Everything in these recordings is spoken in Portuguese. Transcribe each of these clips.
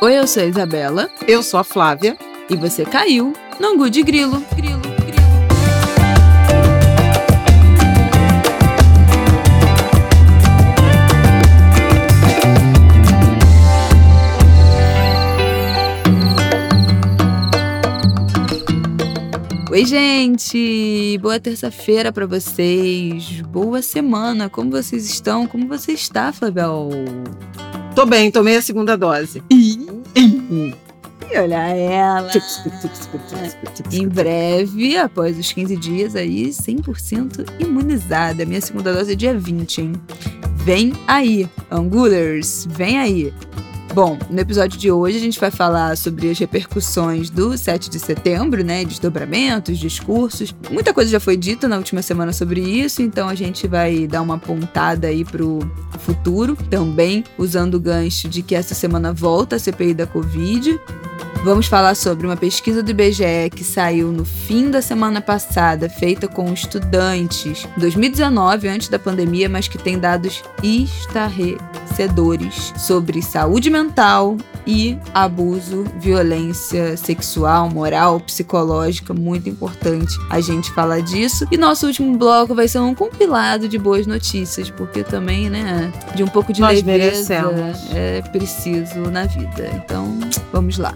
Oi, eu sou a Isabela. Eu sou a Flávia. E você caiu no Angu de Grilo. Grilo. Oi, gente! Boa terça-feira para vocês. Boa semana. Como vocês estão? Como você está, Flavel? Tô bem, tomei a segunda dose. E olha ela. em breve, após os 15 dias aí, 100% imunizada. Minha segunda dose é dia 20, hein? Vem aí, Angulers, vem aí. Bom, no episódio de hoje a gente vai falar sobre as repercussões do 7 de setembro, né? Desdobramentos, discursos. Muita coisa já foi dita na última semana sobre isso, então a gente vai dar uma pontada aí pro futuro, também usando o gancho de que essa semana volta a CPI da Covid. Vamos falar sobre uma pesquisa do IBGE que saiu no fim da semana passada, feita com estudantes, 2019, antes da pandemia, mas que tem dados estarrecedores sobre saúde mental e abuso, violência sexual, moral, psicológica, muito importante a gente falar disso. E nosso último bloco vai ser um compilado de boas notícias, porque também, né, de um pouco de Nós leveza merecemos. é preciso na vida. Então, vamos lá.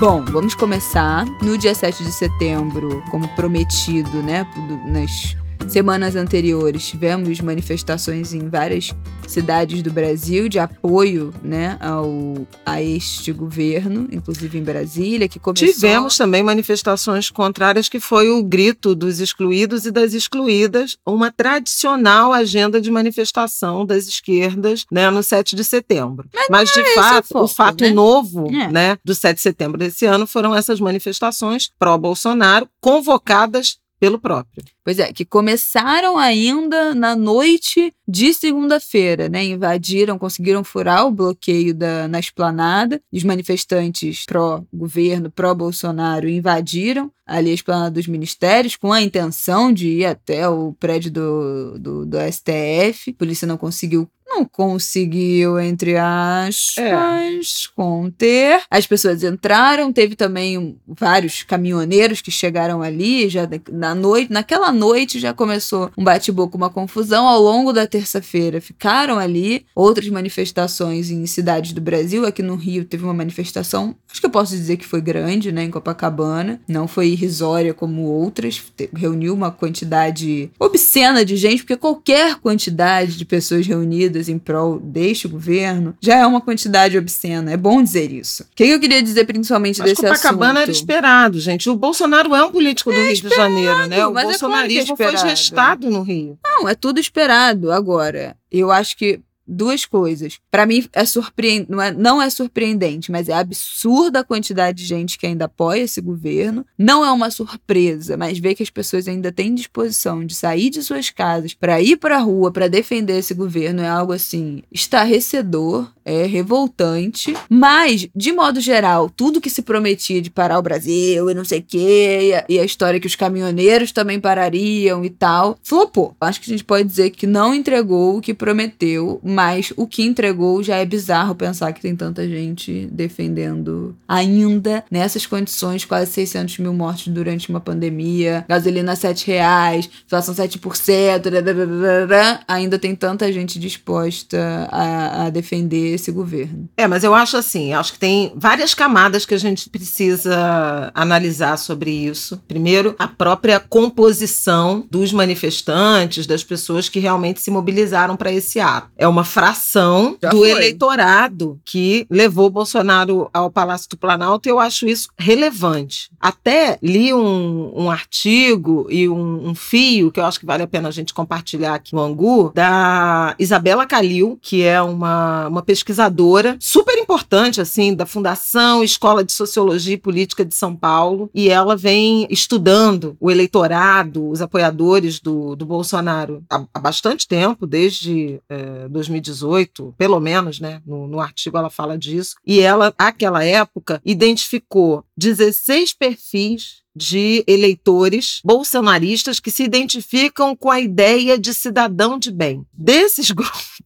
Bom, vamos começar no dia 7 de setembro, como prometido, né? Nas semanas anteriores, tivemos manifestações em várias cidades do Brasil de apoio, né, ao, a este governo, inclusive em Brasília, que começou... Tivemos também manifestações contrárias, que foi o grito dos excluídos e das excluídas, uma tradicional agenda de manifestação das esquerdas, né, no 7 de setembro. Mas, de esse fato, o foco, o fato né? novo, É. né, do 7 de setembro desse ano foram essas manifestações pró-Bolsonaro convocadas pelo próprio. Pois é, que começaram ainda na noite de segunda-feira, né? Invadiram, conseguiram furar o bloqueio da, na esplanada. Os manifestantes pró-governo, pró-Bolsonaro invadiram ali a esplanada dos ministérios com a intenção de ir até o prédio do, do, do STF. A polícia não conseguiu. Não conseguiu, entre aspas, conter. As pessoas entraram, teve também vários caminhoneiros que chegaram ali já na noite, naquela noite já começou um bate-boca, uma confusão ao longo da terça-feira. Ficaram ali outras manifestações em cidades do Brasil. Aqui no Rio teve uma manifestação, acho que eu posso dizer que foi grande, né, em Copacabana. Não foi irrisória como outras. Reuniu uma quantidade obscena de gente, porque qualquer quantidade de pessoas reunidas em prol deste governo já é uma quantidade obscena. É bom dizer isso. O que eu queria dizer principalmente Mas desse Copacabana era assunto? esperado, gente. O Bolsonaro é um político do Rio de Janeiro, né? O é claro que é bolsonarismo foi esperado. gestado no Rio. Não, é tudo esperado. Agora, eu acho que duas coisas. Pra mim é surpreendente, não é, não é surpreendente, mas é absurda a quantidade de gente que ainda apoia esse governo. Não é uma surpresa, mas ver que as pessoas ainda têm disposição de sair de suas casas pra ir pra rua pra defender esse governo é algo assim estarrecedor, é revoltante, mas de modo geral, tudo que se prometia de parar o Brasil e não sei o quê, e a, e a história que os caminhoneiros também parariam e tal, flopou. Acho que a gente pode dizer que não entregou o que prometeu, mas o que entregou já é bizarro pensar que tem tanta gente defendendo ainda nessas condições, quase 600 mil mortes durante uma pandemia, gasolina a 7 reais, inflação 7%, dadadadadadá, ainda tem tanta gente disposta a, a defender esse governo. É, mas eu acho assim, acho que tem várias camadas que a gente precisa analisar sobre isso. Primeiro, a própria composição dos manifestantes, das pessoas que realmente se mobilizaram para esse ato. É uma fração Já do foi. eleitorado que levou Bolsonaro ao Palácio do Planalto e eu acho isso relevante. Até li um, um artigo e um, um fio que eu acho que vale a pena a gente compartilhar aqui no Angu, da Isabela Calil, que é uma, uma pesquisadora super importante, assim, da Fundação Escola de Sociologia e Política de São Paulo, e ela vem estudando o eleitorado, os apoiadores do, do Bolsonaro há, há bastante tempo, desde eh, 2018, pelo menos, né? No, no artigo ela fala disso, e ela, àquela época, identificou 16 perfis de eleitores bolsonaristas que se identificam com a ideia de cidadão de bem. Desses grupos.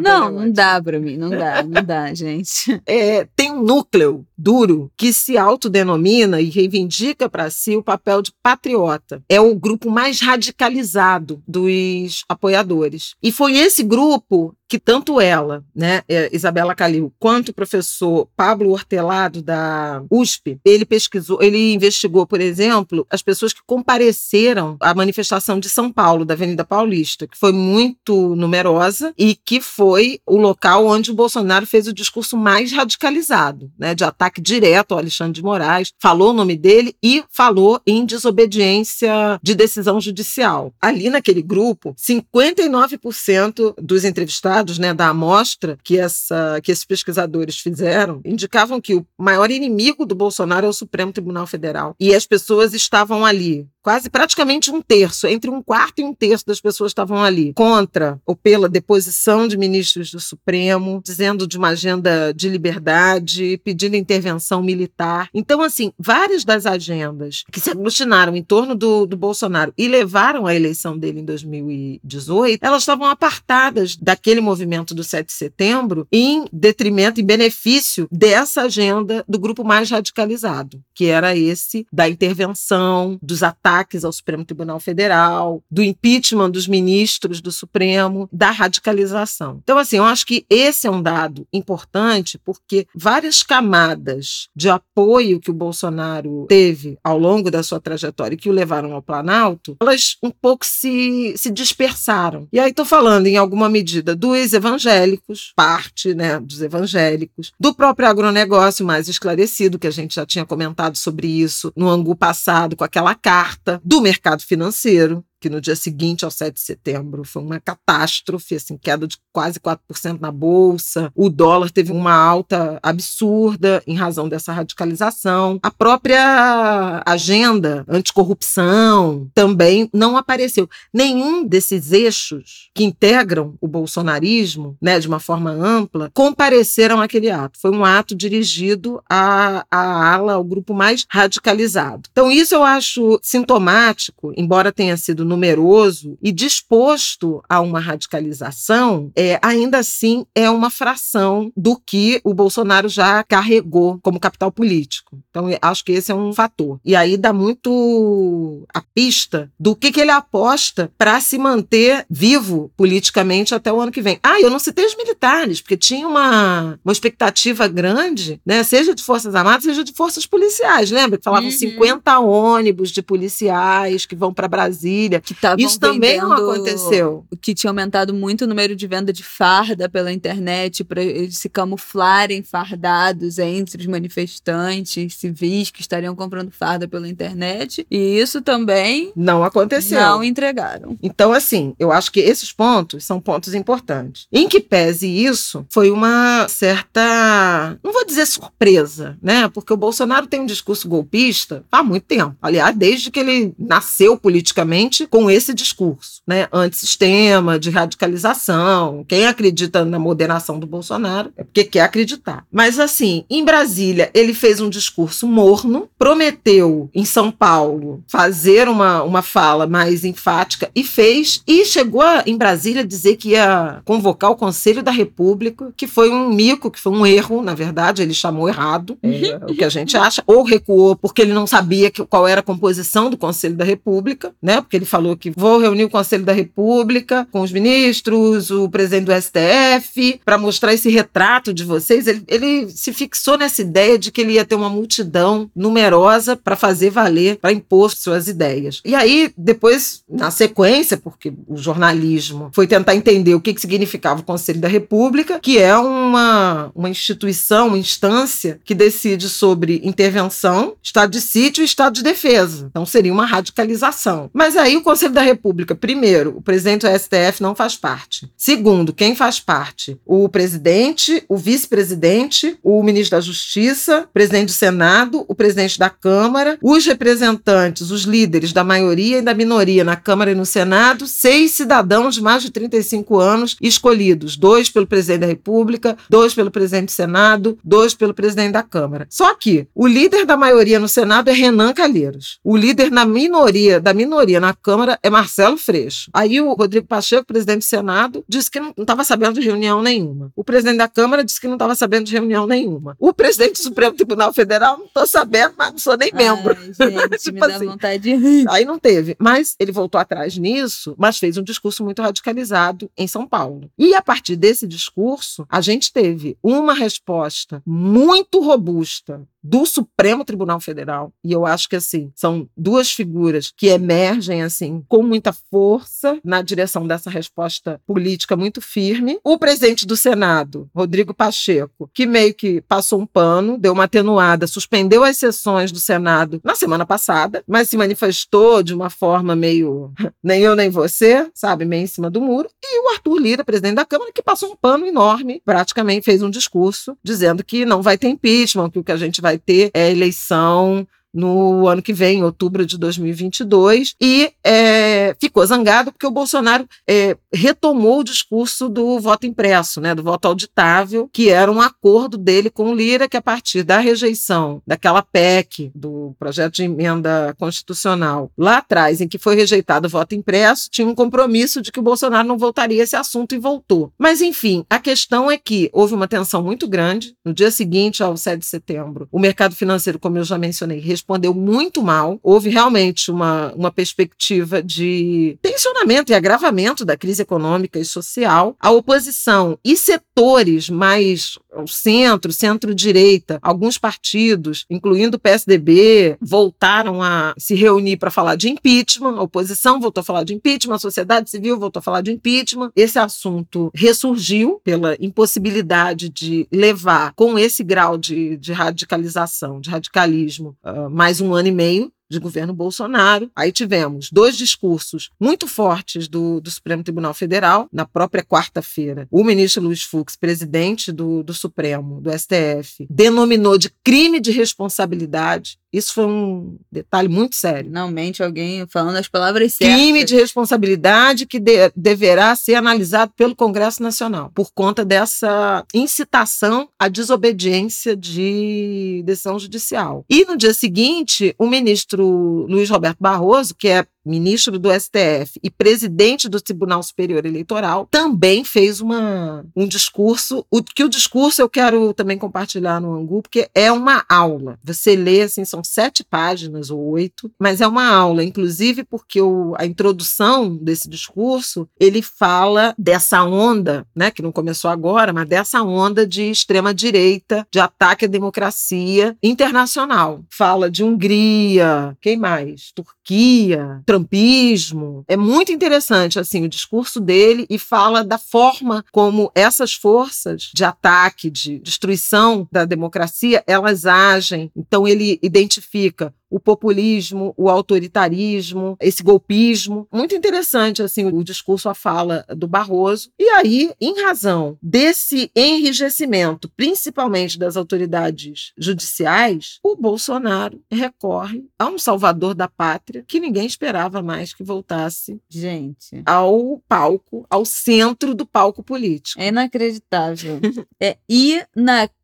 Não, não dá para mim, não dá, não dá, gente. É, tem um núcleo duro que se autodenomina e reivindica para si o papel de patriota. É o grupo mais radicalizado dos apoiadores. E foi esse grupo que tanto ela, né, é, Isabela Calil, quanto o professor Pablo Hortelado da USP, ele pesquisou, ele investigou, por exemplo, as pessoas que compareceram à manifestação de São Paulo, da Avenida Paulista, que foi muito numerosa e que foi o local onde o Bolsonaro fez o discurso mais radicalizado, né, de ataque direto ao Alexandre de Moraes, falou o nome dele e falou em desobediência de decisão judicial. Ali naquele grupo, 59% dos entrevistados né, da amostra que, essa, que esses pesquisadores fizeram indicavam que o maior inimigo do Bolsonaro é o Supremo Tribunal Federal. E as pessoas estavam ali quase praticamente um terço, entre um quarto e um terço das pessoas estavam ali contra ou pela deposição de ministros do Supremo, dizendo de uma agenda de liberdade, pedindo intervenção militar. Então, assim, várias das agendas que se aglutinaram em torno do, do Bolsonaro e levaram à eleição dele em 2018, elas estavam apartadas daquele movimento do 7 de setembro em detrimento, em benefício dessa agenda do grupo mais radicalizado, que era esse da intervenção, dos ataques ataques ao Supremo Tribunal Federal, do impeachment dos ministros do Supremo, da radicalização. Então, assim, eu acho que esse é um dado importante porque várias camadas de apoio que o Bolsonaro teve ao longo da sua trajetória e que o levaram ao Planalto, elas um pouco se, se dispersaram. E aí estou falando, em alguma medida, dos evangélicos, parte né, dos evangélicos, do próprio agronegócio mais esclarecido, que a gente já tinha comentado sobre isso no Angu passado, com aquela carta do mercado financeiro, que no dia seguinte ao 7 de setembro foi uma catástrofe, assim, queda de quase 4% na bolsa. O dólar teve uma alta absurda em razão dessa radicalização. A própria agenda anticorrupção também não apareceu. Nenhum desses eixos que integram o bolsonarismo, né, de uma forma ampla, compareceram àquele ato. Foi um ato dirigido à, à ala, ao grupo mais radicalizado. Então, isso eu acho sintomático, embora tenha sido numeroso e disposto a uma radicalização, é, ainda assim é uma fração do que o Bolsonaro já carregou como capital político. Então, acho que esse é um fator. E aí dá muito a pista do que, que ele aposta para se manter vivo politicamente até o ano que vem. Ah, eu não citei os militares, porque tinha uma, uma expectativa grande, né? seja de Forças Armadas, seja de forças policiais. Lembra que falavam uhum. 50 ônibus de policiais que vão para Brasília que Isso também não aconteceu. Que tinha aumentado muito o número de venda de farda pela internet para eles se camuflarem fardados entre os manifestantes civis que estariam comprando farda pela internet. E isso também não aconteceu. Não entregaram. Então, assim, eu acho que esses pontos são pontos importantes. Em que pese isso, foi uma certa, não vou dizer surpresa, né? Porque o Bolsonaro tem um discurso golpista há muito tempo. Aliás, desde que ele nasceu politicamente, com esse discurso, né? Antissistema, de radicalização. Quem acredita na moderação do Bolsonaro é porque quer acreditar. Mas, assim, em Brasília, ele fez um discurso morno, prometeu em São Paulo fazer uma, uma fala mais enfática e fez, e chegou a, em Brasília a dizer que ia convocar o Conselho da República, que foi um mico, que foi um erro, na verdade, ele chamou errado, é, o que a gente acha, ou recuou porque ele não sabia que, qual era a composição do Conselho da República, né? Porque ele falou falou que vou reunir o Conselho da República com os ministros, o presidente do STF, para mostrar esse retrato de vocês. Ele, ele, se fixou nessa ideia de que ele ia ter uma multidão numerosa para fazer valer, para impor suas ideias. E aí, depois, na sequência, porque o jornalismo foi tentar entender o que, que significava o Conselho da República, que é uma, uma instituição, uma instância que decide sobre intervenção, estado de sítio e estado de defesa. Então, seria uma radicalização. Mas aí o Conselho da República, primeiro, o presidente do STF não faz parte. Segundo, quem faz parte? O presidente, o vice-presidente, o ministro da Justiça, o presidente do Senado, o presidente da Câmara, os representantes, os líderes da maioria e da minoria na Câmara e no Senado, seis cidadãos de mais de 35 anos escolhidos, dois pelo presidente da República, dois pelo presidente do Senado, dois pelo presidente da Câmara. Só que o líder da maioria no Senado é Renan Calheiros. O líder na minoria, da minoria na Câmara é Marcelo Freixo. Aí o Rodrigo Pacheco, presidente do Senado, disse que não estava sabendo de reunião nenhuma. O presidente da Câmara disse que não estava sabendo de reunião nenhuma. O presidente do Supremo Tribunal Federal, não estou sabendo, mas não sou nem membro. Ai, gente, tipo me dá assim. vontade de rir. Aí não teve. Mas ele voltou atrás nisso, mas fez um discurso muito radicalizado em São Paulo. E a partir desse discurso, a gente teve uma resposta muito robusta do Supremo Tribunal Federal. E eu acho que assim, são duas figuras que emergem assim com muita força na direção dessa resposta política muito firme. O presidente do Senado, Rodrigo Pacheco, que meio que passou um pano, deu uma atenuada, suspendeu as sessões do Senado na semana passada, mas se manifestou de uma forma meio nem eu nem você, sabe, meio em cima do muro. E o Arthur Lira, presidente da Câmara, que passou um pano enorme, praticamente fez um discurso dizendo que não vai ter impeachment, que o que a gente vai vai ter é, eleição no ano que vem, em outubro de 2022, e é, ficou zangado porque o Bolsonaro é, retomou o discurso do voto impresso, né, do voto auditável, que era um acordo dele com o Lira, que a partir da rejeição daquela PEC, do projeto de emenda constitucional, lá atrás, em que foi rejeitado o voto impresso, tinha um compromisso de que o Bolsonaro não voltaria a esse assunto e voltou. Mas, enfim, a questão é que houve uma tensão muito grande. No dia seguinte ao 7 de setembro, o mercado financeiro, como eu já mencionei, respondeu muito mal. Houve realmente uma, uma perspectiva de tensionamento e agravamento da crise econômica e social. A oposição e setores mais ao centro, centro-direita, alguns partidos, incluindo o PSDB, voltaram a se reunir para falar de impeachment, a oposição voltou a falar de impeachment, a sociedade civil voltou a falar de impeachment. Esse assunto ressurgiu pela impossibilidade de levar com esse grau de, de radicalização, de radicalismo, uh, mais um ano e meio de governo Bolsonaro. Aí tivemos dois discursos muito fortes do, do Supremo Tribunal Federal, na própria quarta-feira. O ministro Luiz Fux, presidente do, do Supremo, do STF, denominou de crime de responsabilidade isso foi um detalhe muito sério. Finalmente, alguém falando as palavras certas. Crime de responsabilidade que de, deverá ser analisado pelo Congresso Nacional, por conta dessa incitação à desobediência de decisão judicial. E no dia seguinte, o ministro Luiz Roberto Barroso, que é ministro do STF e presidente do Tribunal Superior Eleitoral, também fez uma, um discurso, o, que o discurso eu quero também compartilhar no Angu, porque é uma aula. Você lê, assim, são sete páginas ou oito, mas é uma aula, inclusive porque o, a introdução desse discurso, ele fala dessa onda, né, que não começou agora, mas dessa onda de extrema-direita, de ataque à democracia internacional. Fala de Hungria, quem mais? Turquia, trumpismo. É muito interessante assim o discurso dele e fala da forma como essas forças de ataque, de destruição da democracia, elas agem. Então ele identifica o populismo, o autoritarismo, esse golpismo. Muito interessante assim o discurso, a fala do Barroso. E aí, em razão desse enrijecimento, principalmente das autoridades judiciais, o Bolsonaro recorre a um salvador da pátria que ninguém esperava mais que voltasse, gente, ao palco, ao centro do palco político. É inacreditável. é inacreditável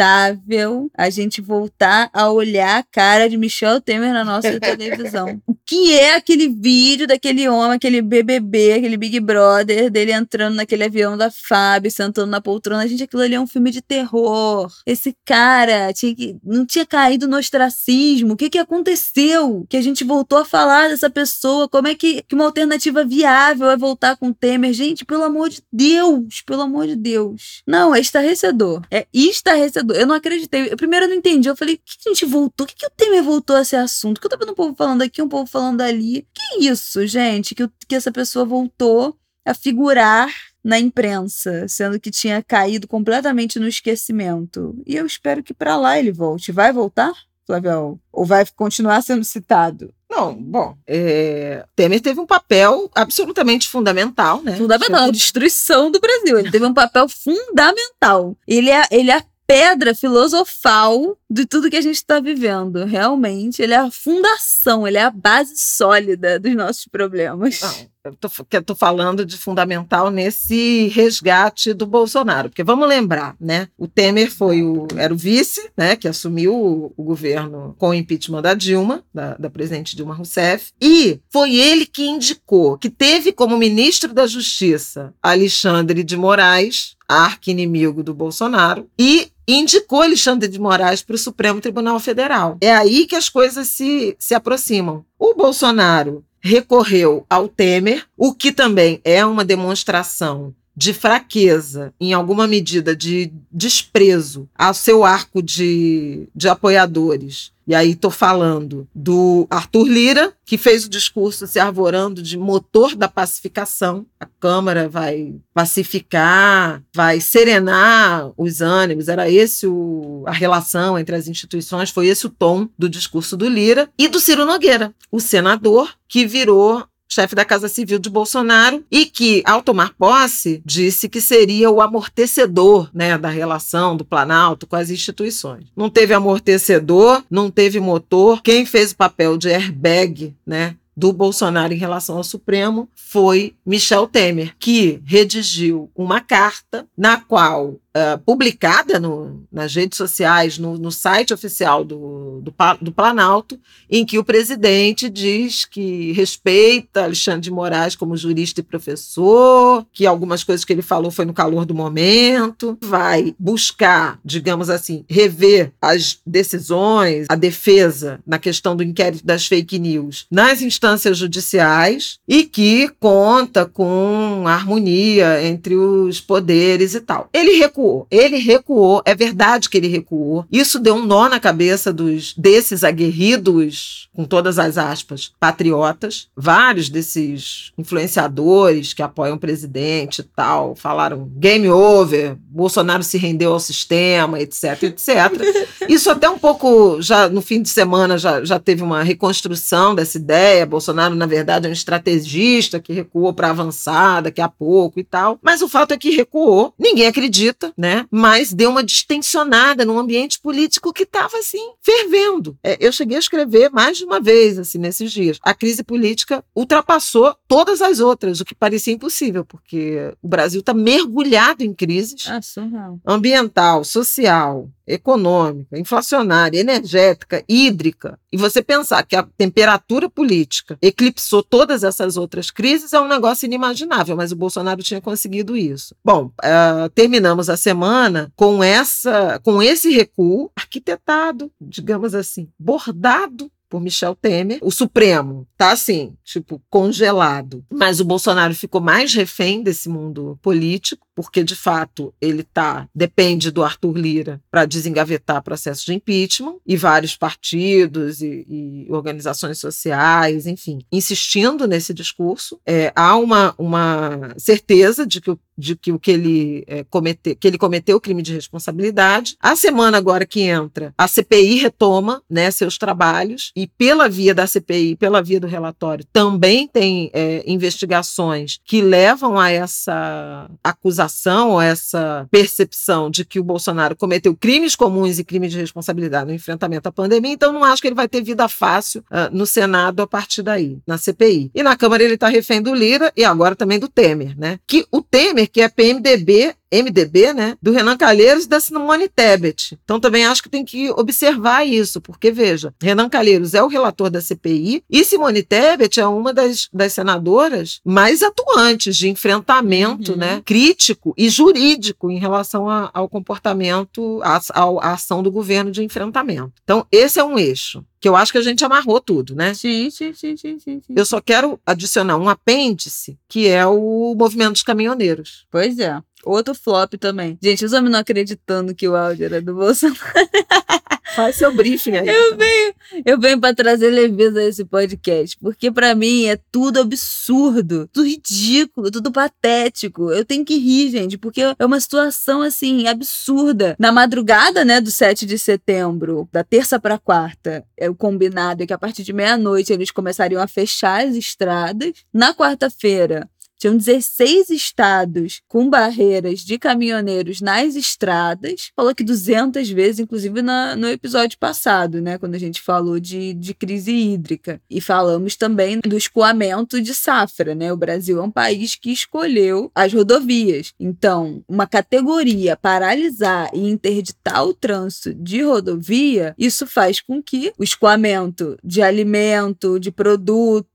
inevitável a gente voltar a olhar a cara de Michel Temer na nossa televisão. O que é aquele vídeo daquele homem, aquele BBB, aquele Big Brother, dele entrando naquele avião da Fábio, sentando na poltrona? Gente, aquilo ali é um filme de terror. Esse cara tinha que, não tinha caído no ostracismo. O que, que aconteceu? Que a gente voltou a falar dessa pessoa? Como é que, que uma alternativa viável é voltar com Temer? Gente, pelo amor de Deus, pelo amor de Deus. Não, é estarrecedor. É estarrecedor eu não acreditei. Eu, primeiro eu não entendi. Eu falei, que a gente voltou? O que, que o Temer voltou a esse assunto? Que eu tô vendo um povo falando aqui, um povo falando ali. Que isso, gente? Que, que essa pessoa voltou a figurar na imprensa, sendo que tinha caído completamente no esquecimento. E eu espero que para lá ele volte. Vai voltar, Flavião? Ou vai continuar sendo citado? Não, bom, é, Temer teve um papel absolutamente fundamental, né? Fundamental, na destruição do Brasil. Ele teve um papel fundamental. Ele é, ele é pedra filosofal de tudo que a gente está vivendo. Realmente, ele é a fundação, ele é a base sólida dos nossos problemas. Não, tô, tô falando de fundamental nesse resgate do Bolsonaro, porque vamos lembrar, né? O Temer foi o, era o vice, né, que assumiu o, o governo com o impeachment da Dilma, da, da presidente Dilma Rousseff, e foi ele que indicou, que teve como ministro da Justiça Alexandre de Moraes, arqui-inimigo do Bolsonaro, e indicou Alexandre de Moraes para o Supremo Tribunal Federal. É aí que as coisas se, se aproximam. O Bolsonaro recorreu ao Temer, o que também é uma demonstração de fraqueza, em alguma medida de desprezo ao seu arco de, de apoiadores. E aí estou falando do Arthur Lira, que fez o discurso se arvorando de motor da pacificação. A Câmara vai pacificar, vai serenar os ânimos. Era esse o, a relação entre as instituições, foi esse o tom do discurso do Lira. E do Ciro Nogueira, o senador que virou chefe da Casa Civil de Bolsonaro, e que, ao tomar posse, disse que seria o amortecedor né, da relação do Planalto com as instituições. Não teve amortecedor, não teve motor. Quem fez o papel de airbag né, do Bolsonaro em relação ao Supremo foi Michel Temer, que redigiu uma carta na qual uh, publicada no, nas redes sociais, no, no site oficial do, do, do, Planalto, em que o presidente diz que respeita Alexandre de Moraes como jurista e professor, que algumas coisas que ele falou foi no calor do momento, vai buscar, digamos assim, rever as decisões, a defesa na questão do inquérito das fake news nas instâncias judiciais e que conta com harmonia entre os poderes e tal. Ele recuou recuou. Ele recuou, é verdade que ele recuou. Isso deu um nó na cabeça dos desses aguerridos, com todas as aspas, patriotas. Vários desses influenciadores que apoiam o presidente e tal, falaram game over, Bolsonaro se rendeu ao sistema, etc, etc. Isso até um pouco, já no fim de semana, já, já teve uma reconstrução dessa ideia. Bolsonaro, na verdade, é um estrategista que recuou para avançar daqui a pouco e tal. Mas o fato é que recuou. Ninguém acredita né? Mas deu uma distensionada num ambiente político que estava assim fervendo. É, eu cheguei a escrever mais de uma vez assim nesses dias. A crise política ultrapassou todas as outras, o que parecia impossível, porque o Brasil está mergulhado em crises ah, ambiental, social, econômica, inflacionária, energética, hídrica, e você pensar que a temperatura política eclipsou todas essas outras crises é um negócio inimaginável, mas o Bolsonaro tinha conseguido isso. Bom, uh, terminamos a semana com essa, com esse recuo arquitetado, digamos assim, bordado por Michel Temer. O Supremo tá assim, tipo, congelado. Mas o Bolsonaro ficou mais refém desse mundo político, porque de fato ele tá depende do Arthur Lira para desengavetar processo de impeachment e vários partidos e, e, organizações sociais, enfim, insistindo nesse discurso. É, há uma, uma certeza de que o de que o que ele é, cometeu, que ele cometeu o crime de responsabilidade. A semana agora que entra, a CPI retoma, né, seus trabalhos e pela via da CPI, pela via do relatório, também tem é, investigações que levam a essa acusação, essa percepção de que o Bolsonaro cometeu crimes comuns e crimes de responsabilidade no enfrentamento à pandemia. Então, não acho que ele vai ter vida fácil uh, no Senado a partir daí, na CPI. E na Câmara ele está refém do Lira e agora também do Temer, né? Que o Temer que é PMDB MDB, né, do Renan Calheiros e da Simone Tebet. Então também acho que tem que observar isso, porque veja, Renan Calheiros é o relator da CPI e Simone Tebet é uma das, das senadoras mais atuantes de enfrentamento, uhum. né, crítico e jurídico em relação a, ao comportamento, à ação do governo de enfrentamento. Então esse é um eixo que eu acho que a gente amarrou tudo, né? Sim, sim, sim, sim, sim, sim. Eu só quero adicionar um apêndice, que é o movimento dos caminhoneiros. Pois é. Outro flop também. Gente, os homens não acreditando que o áudio era do Bolsonaro. Faz seu briefing aí. Eu venho, eu venho para trazer leveza a esse podcast, porque para mim é tudo absurdo, tudo ridículo, tudo patético. Eu tenho que rir, gente, porque é uma situação assim absurda. Na madrugada, né, do 7 de setembro, da terça para quarta, é o combinado é que a partir de meia-noite eles começariam a fechar as estradas. Na quarta-feira, tinham 16 estados com barreiras de caminhoneiros nas estradas. Falou que 200 vezes, inclusive na, no episódio passado, né? Quando a gente falou de, de crise hídrica. E falamos também do escoamento de safra, né? O Brasil é um país que escolheu as rodovias. Então, uma categoria paralisar e interditar o trânsito de rodovia, isso faz com que o escoamento de alimento, de produto,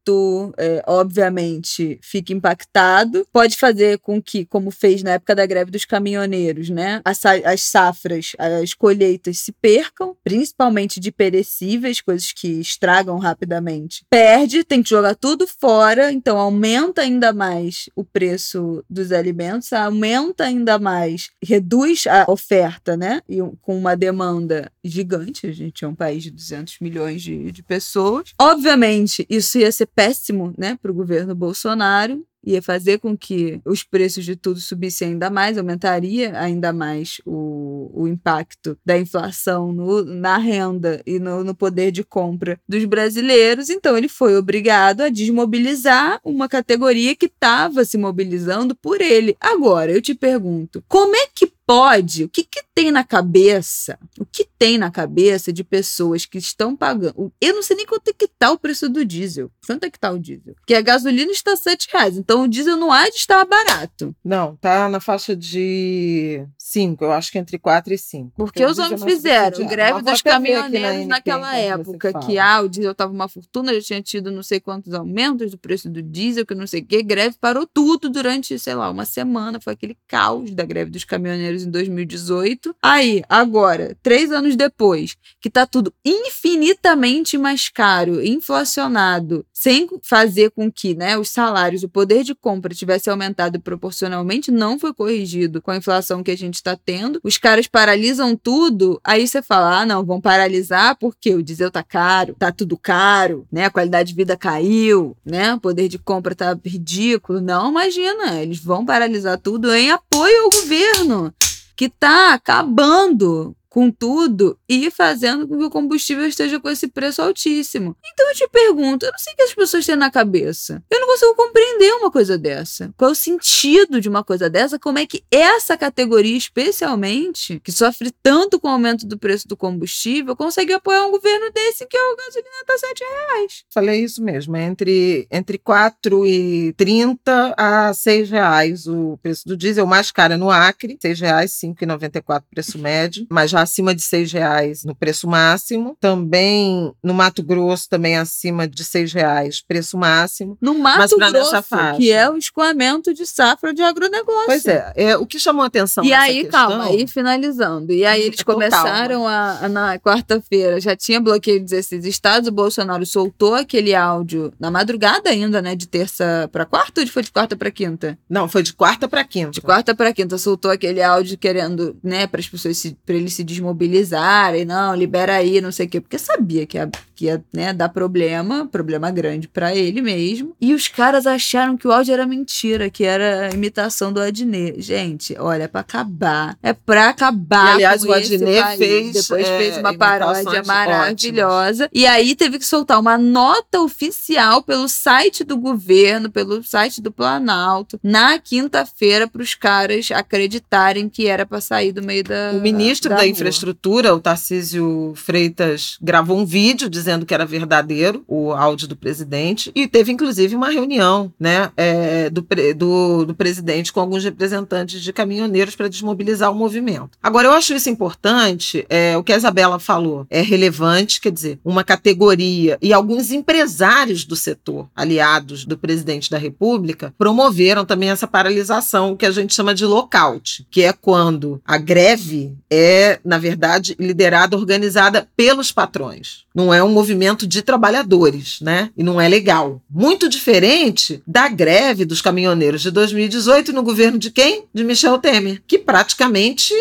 é, obviamente, fique impactado pode fazer com que, como fez na época da greve dos caminhoneiros, né, as, as safras, as colheitas se percam, principalmente de perecíveis, coisas que estragam rapidamente. Perde, tem que jogar tudo fora, então aumenta ainda mais o preço dos alimentos, aumenta ainda mais, reduz a oferta, né, e com uma demanda gigante, a gente é um país de 200 milhões de, de pessoas. Obviamente, isso ia ser péssimo, né, para o governo Bolsonaro, ia fazer com que os preços de tudo subissem ainda mais, aumentaria ainda mais o, o impacto da inflação no, na renda e no, no poder de compra dos brasileiros. Então, ele foi obrigado a desmobilizar uma categoria que estava se mobilizando por ele. Agora, eu te pergunto, como é que pode, o que, que tem na cabeça, o que tem na cabeça de pessoas que estão pagando. Eu não sei nem quanto é que tá o preço do diesel. Quanto é que tá o diesel? Porque a gasolina está 7 reais, então o diesel não há de estar barato. Não, tá na faixa de 5, eu acho que entre 4 e 5. Porque, porque os homens é fizeram greve dos caminhoneiros na naquela época, que ah, o diesel tava uma fortuna, já tinha tido não sei quantos aumentos do preço do diesel, que não sei o que, greve parou tudo durante, sei lá, uma semana, foi aquele caos da greve dos caminhoneiros em 2018. Aí, agora, três anos depois, que tá tudo infinitamente mais caro, inflacionado, sem fazer com que né, os salários, o poder de compra tivesse aumentado proporcionalmente, não foi corrigido com a inflação que a gente está tendo. Os caras paralisam tudo, aí você fala: ah, não, vão paralisar porque o diesel tá caro, tá tudo caro, né? A qualidade de vida caiu, né? O poder de compra tá ridículo. Não, imagina, eles vão paralisar tudo em apoio ao governo que está acabando com tudo e fazendo com que o combustível esteja com esse preço altíssimo. Então eu te pergunto, eu não sei o que as pessoas têm na cabeça. Eu não consigo compreender uma coisa dessa. Qual é o sentido de uma coisa dessa? Como é que essa categoria, especialmente, que sofre tanto com o aumento do preço do combustível, consegue apoiar um governo desse que a gasolina está 7 reais? Falei isso mesmo, é entre, entre 4,30 a 6 reais o preço do diesel, mais caro é no Acre, 6 reais, 5,94 preço médio, mas já acima de seis reais no preço máximo. Também no Mato Grosso, também acima de seis reais, preço máximo. No Mato Grosso, que é o escoamento de safra de agronegócio. Pois é, é o que chamou a atenção E aí, questão... calma, aí finalizando. E aí eles começaram a, a, na quarta-feira, já tinha bloqueio de 16 estados, o Bolsonaro soltou aquele áudio na madrugada ainda, né, de terça para quarta ou foi de quarta para quinta? Não, foi de quarta para quinta. De quarta para quinta, soltou aquele áudio querendo, né, para as pessoas para ele se desmobilizarem, não, libera aí, não sei o quê, porque sabia que ia, que ia né, dar problema, problema grande para ele mesmo. E os caras acharam que o áudio era mentira, que era imitação do Adnet. Gente, olha, é pra acabar. É pra acabar. E, aliás, o Adnet fez. Depois é, fez uma paródia maravilhosa. Ótimas. E aí teve que soltar uma nota oficial pelo site do governo, pelo site do Planalto, na quinta-feira, para os caras acreditarem que era para sair do meio da. O ministro da, da infraestrutura, o Tarcísio Freitas, gravou um vídeo dizendo que era verdadeiro o áudio do presidente e teve inclusive uma reunião né, é, do, do, do presidente com alguns representantes de caminhoneiros para desmobilizar o movimento. Agora, eu acho isso importante, é, o que a Isabela falou é relevante, quer dizer, uma categoria e alguns empresários do setor, aliados do presidente da República, promoveram também essa paralisação, que a gente chama de lockout, que é quando a greve é na verdade, liderada, organizada pelos patrões. Não é um movimento de trabalhadores, né? E não é legal. Muito diferente da greve dos caminhoneiros de 2018 no governo de quem? De Michel Temer, que praticamente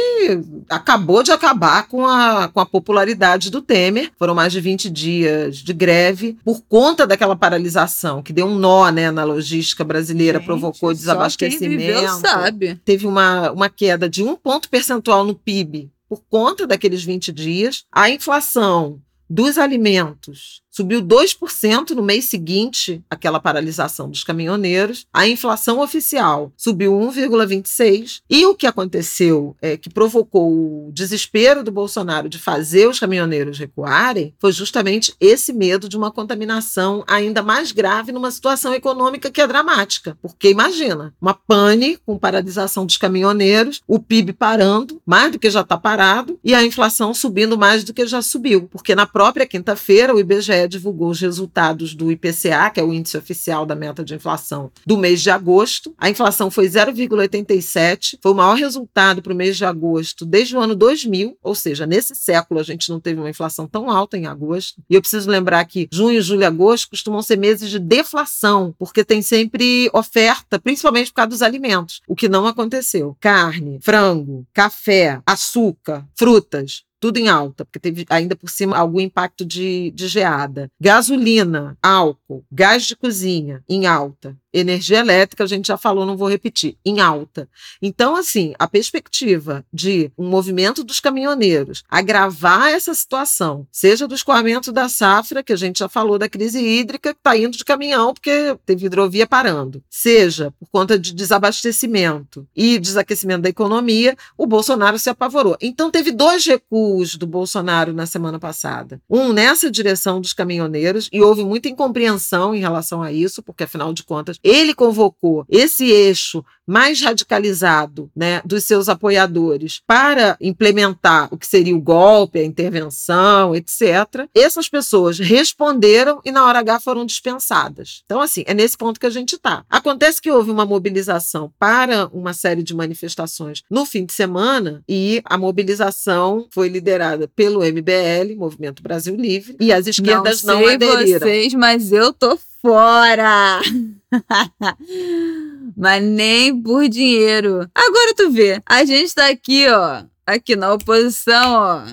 acabou de acabar com a, com a popularidade do Temer. Foram mais de 20 dias de greve por conta daquela paralisação que deu um nó né, na logística brasileira, Gente, provocou desabastecimento. Quem viveu sabe. Teve uma, uma queda de um ponto percentual no PIB por conta daqueles 20 dias. A inflação dos alimentos subiu 2% no mês seguinte àquela paralisação dos caminhoneiros. A inflação oficial subiu 1,26%. E o que aconteceu, é, que provocou o desespero do Bolsonaro de fazer os caminhoneiros recuarem, foi justamente esse medo de uma contaminação ainda mais grave numa situação econômica que é dramática. Porque imagina, uma pane com paralisação dos caminhoneiros, o PIB parando, mais do que já está parado, e a inflação subindo mais do que já subiu. Porque na própria quinta-feira, o IBGE divulgou os resultados do IPCA, que é o índice oficial da meta de inflação do mês de agosto. A inflação foi 0,87, foi o maior resultado para o mês de agosto desde o ano 2000, ou seja, nesse século a gente não teve uma inflação tão alta em agosto. E eu preciso lembrar que junho, julho e agosto costumam ser meses de deflação, porque tem sempre oferta, principalmente por causa dos alimentos, o que não aconteceu. Carne, frango, café, açúcar, frutas, tudo em alta, porque teve ainda por cima algum impacto de, de geada. Gasolina, álcool, gás de cozinha em alta energia elétrica, a gente já falou, não vou repetir, em alta. Então, assim, a perspectiva de um movimento dos caminhoneiros agravar essa situação, seja do escoamento da safra, que a gente já falou da crise hídrica, que está indo de caminhão porque teve hidrovia parando, seja por conta de desabastecimento e desaquecimento da economia, o Bolsonaro se apavorou. Então, teve dois recuos do Bolsonaro na semana passada. Um nessa direção dos caminhoneiros, e houve muita incompreensão em relação a isso, porque afinal de contas, ele convocou esse eixo mais radicalizado né, dos seus apoiadores para implementar o que seria o golpe, a intervenção, etc. Essas pessoas responderam e na hora H foram dispensadas. Então, assim, é nesse ponto que a gente está. Acontece que houve uma mobilização para uma série de manifestações no fim de semana e a mobilização foi liderada pelo MBL, Movimento Brasil Livre, e as esquerdas não, não aderiram. vocês, mas eu tô fora! Mas nem por dinheiro. Agora tu vê, a gente tá aqui, ó. Aqui na oposição, ó.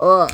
Ó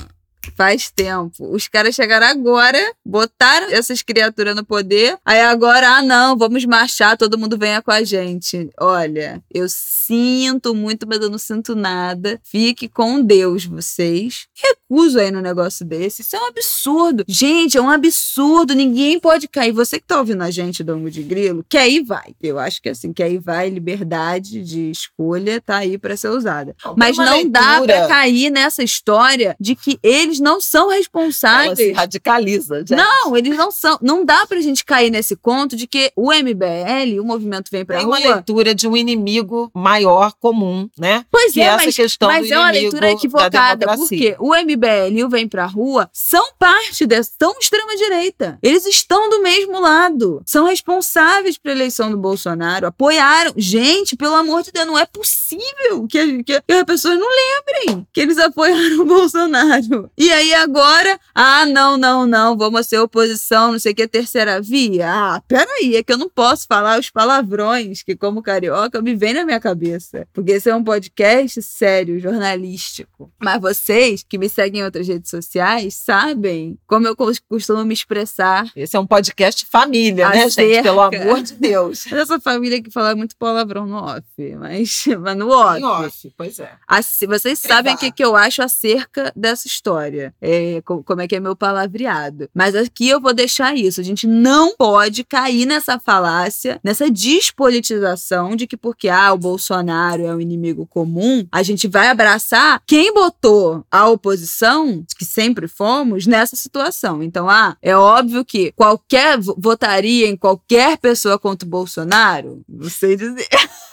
Faz tempo. Os caras chegaram agora, botaram essas criaturas no poder. Aí agora, ah, não, vamos marchar, todo mundo venha com a gente. Olha, eu sinto muito, mas eu não sinto nada. Fique com Deus, vocês. Recuso aí no negócio desse. Isso é um absurdo. Gente, é um absurdo. Ninguém pode cair. Você que tá ouvindo a gente, Dongo de Grilo, que aí vai. Eu acho que assim, que aí vai, liberdade de escolha tá aí para ser usada. Não, mas não leitura. dá para cair nessa história de que ele eles não são responsáveis. Ela se radicaliza, gente. Não, eles não são. Não dá pra gente cair nesse conto de que o MBL, o movimento vem pra Tem rua. Tem uma leitura de um inimigo maior comum, né? Pois que é, essa mas, questão mas é uma leitura equivocada, porque o MBL e o Vem Pra Rua são parte dessa, são extrema-direita. Eles estão do mesmo lado. São responsáveis pela eleição do Bolsonaro, apoiaram. Gente, pelo amor de Deus, não é possível que, que, que as pessoas não lembrem que eles apoiaram o Bolsonaro. E aí agora, ah, não, não, não, vamos ser oposição, não sei o que, terceira via. Ah, peraí, é que eu não posso falar os palavrões que, como carioca, me vem na minha cabeça. Porque esse é um podcast sério, jornalístico. Mas vocês que me seguem em outras redes sociais sabem como eu costumo me expressar. Esse é um podcast família, né, gente? Pelo amor de Deus. Essa família que fala muito palavrão no off, mas, mas no off. Em off, pois é. Assim, vocês sabem o que, que eu acho acerca dessa história história, é, como é que é meu palavreado. Mas aqui eu vou deixar isso. A gente não pode cair nessa falácia, nessa despolitização de que porque ah, o Bolsonaro é um inimigo comum, a gente vai abraçar quem botou a oposição, que sempre fomos, nessa situação. Então, ah, é óbvio que qualquer votaria em qualquer pessoa contra o Bolsonaro, não sei dizer.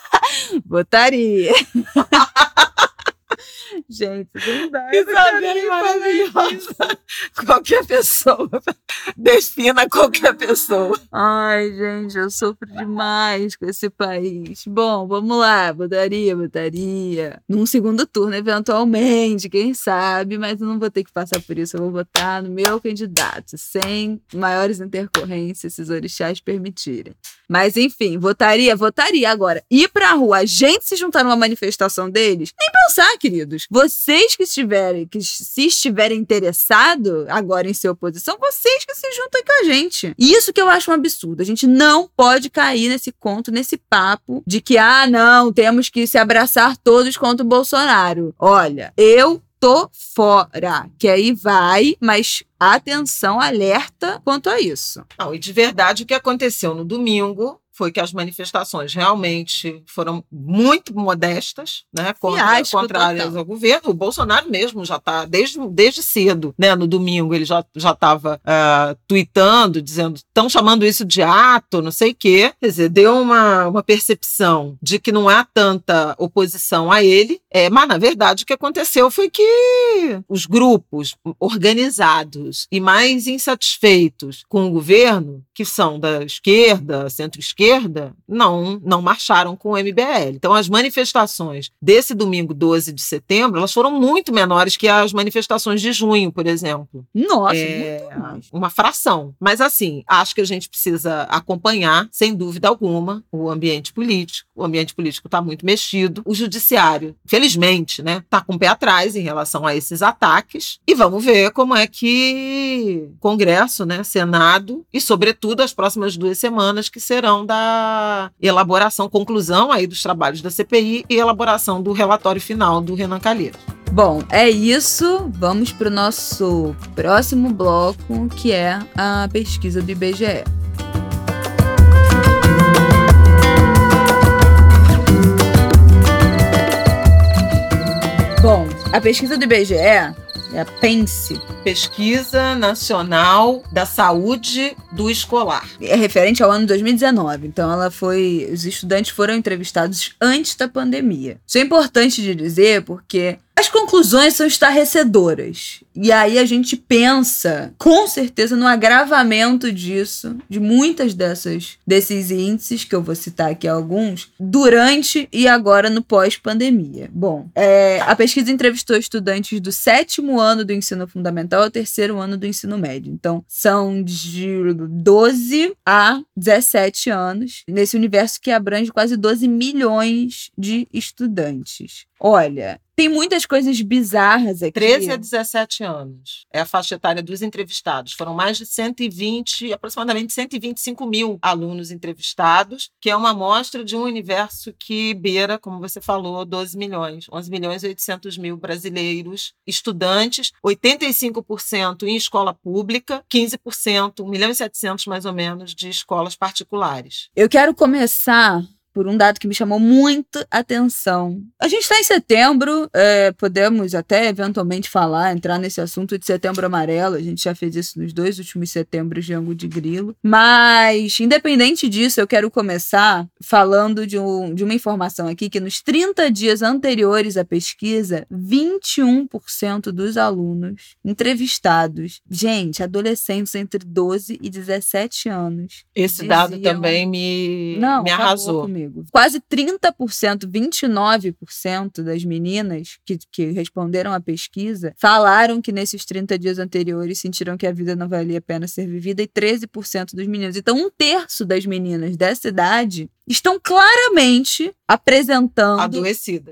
votaria. gente, não dá. Isabelle é maravilhosa. Qualquer pessoa. Defina qualquer pessoa. Ai, gente, eu sofro demais com esse país. Bom, vamos lá. Botaria, botaria. Num segundo turno, eventualmente, quem sabe, mas eu não vou ter que passar por isso. Eu vou votar no meu candidato, sem maiores intercorrências, se os orixás permitirem. Mas, enfim, votaria, votaria. Agora, ir pra rua, a gente se juntar numa manifestação deles, nem pensar, queridos. Vocês que estiverem, que se estiverem interessados agora em ser oposição, vocês que se juntem com a gente. Isso que eu acho um absurdo. A gente não pode cair nesse conto, nesse papo de que, ah, não, temos que se abraçar todos contra o Bolsonaro. Olha, eu tô fora. Que aí vai, mas atenção, alerta quanto a isso. Não, e de verdade o que aconteceu no domingo foi que as manifestações realmente foram muito modestas, né, contra, Fiasco contrárias total. ao governo. O Bolsonaro mesmo já está desde, desde cedo, né, no domingo ele já já estava tweetando, dizendo, estão chamando isso de ato, não sei o quê. Quer dizer, deu uma, uma percepção de que não há tanta oposição a ele, é, mas na verdade o que aconteceu foi que os grupos organizados e mais insatisfeitos com o governo, que são da esquerda, centro-esquerda, não, não marcharam com o MBL. Então, as manifestações desse domingo 12 de setembro, elas foram muito menores que as manifestações de junho, por exemplo. Nossa, É, muito mais. uma fração. Mas, assim, acho que a gente precisa acompanhar, sem dúvida alguma, o ambiente político. O ambiente político está muito mexido. O judiciário, felizmente, né, está com o pé atrás em relação a esses ataques. E vamos ver como é que Congresso, né, Senado e, sobretudo, as próximas duas semanas que serão da elaboração, conclusão aí dos trabalhos da CPI e elaboração do relatório final do Renan Calheiros. Bom, é isso. Vamos para o nosso próximo bloco, que é a pesquisa do IBGE. Bom, a pesquisa do IBGE é a PENSE, Pesquisa Nacional da Saúde do Escolar. é referente ao ano 2019. Então, ela foi. Os estudantes foram entrevistados antes da pandemia. Isso é importante de dizer porque as conclusões são estarrecedoras. E aí a gente pensa, com certeza, no agravamento disso, de muitas dessas desses índices, que eu vou citar aqui alguns, durante e agora no pós-pandemia. Bom, é, a pesquisa entrevistou estudantes do sétimo ano do ensino fundamental ao terceiro ano do ensino médio. Então, são de 12 a 17 anos, nesse universo que abrange quase 12 milhões de estudantes. Olha, tem muitas coisas bizarras aqui. 13 a 17 anos. É a faixa etária dos entrevistados. Foram mais de 120, aproximadamente 125 mil alunos entrevistados, que é uma amostra de um universo que beira, como você falou, 12 milhões, 11 milhões e 800 mil brasileiros, estudantes, 85% em escola pública, 15%, 1 milhão e 700 mais ou menos, de escolas particulares. Eu quero começar por um dado que me chamou muita atenção. A gente está em setembro, é, podemos até eventualmente falar, entrar nesse assunto de setembro amarelo. A gente já fez isso nos dois últimos setembros de Ango de Grilo. Mas, independente disso, eu quero começar falando de, um, de uma informação aqui que nos 30 dias anteriores à pesquisa, 21% dos alunos entrevistados, gente, adolescentes entre 12 e 17 anos, Esse dado Diziam- também me, não, me arrasou. comigo. Quase 30%, 29% das meninas que, que responderam à pesquisa falaram que nesses 30 dias anteriores sentiram que a vida não valia a pena ser vivida e 13% dos meninos. Então, um terço das meninas dessa idade estão claramente apresentando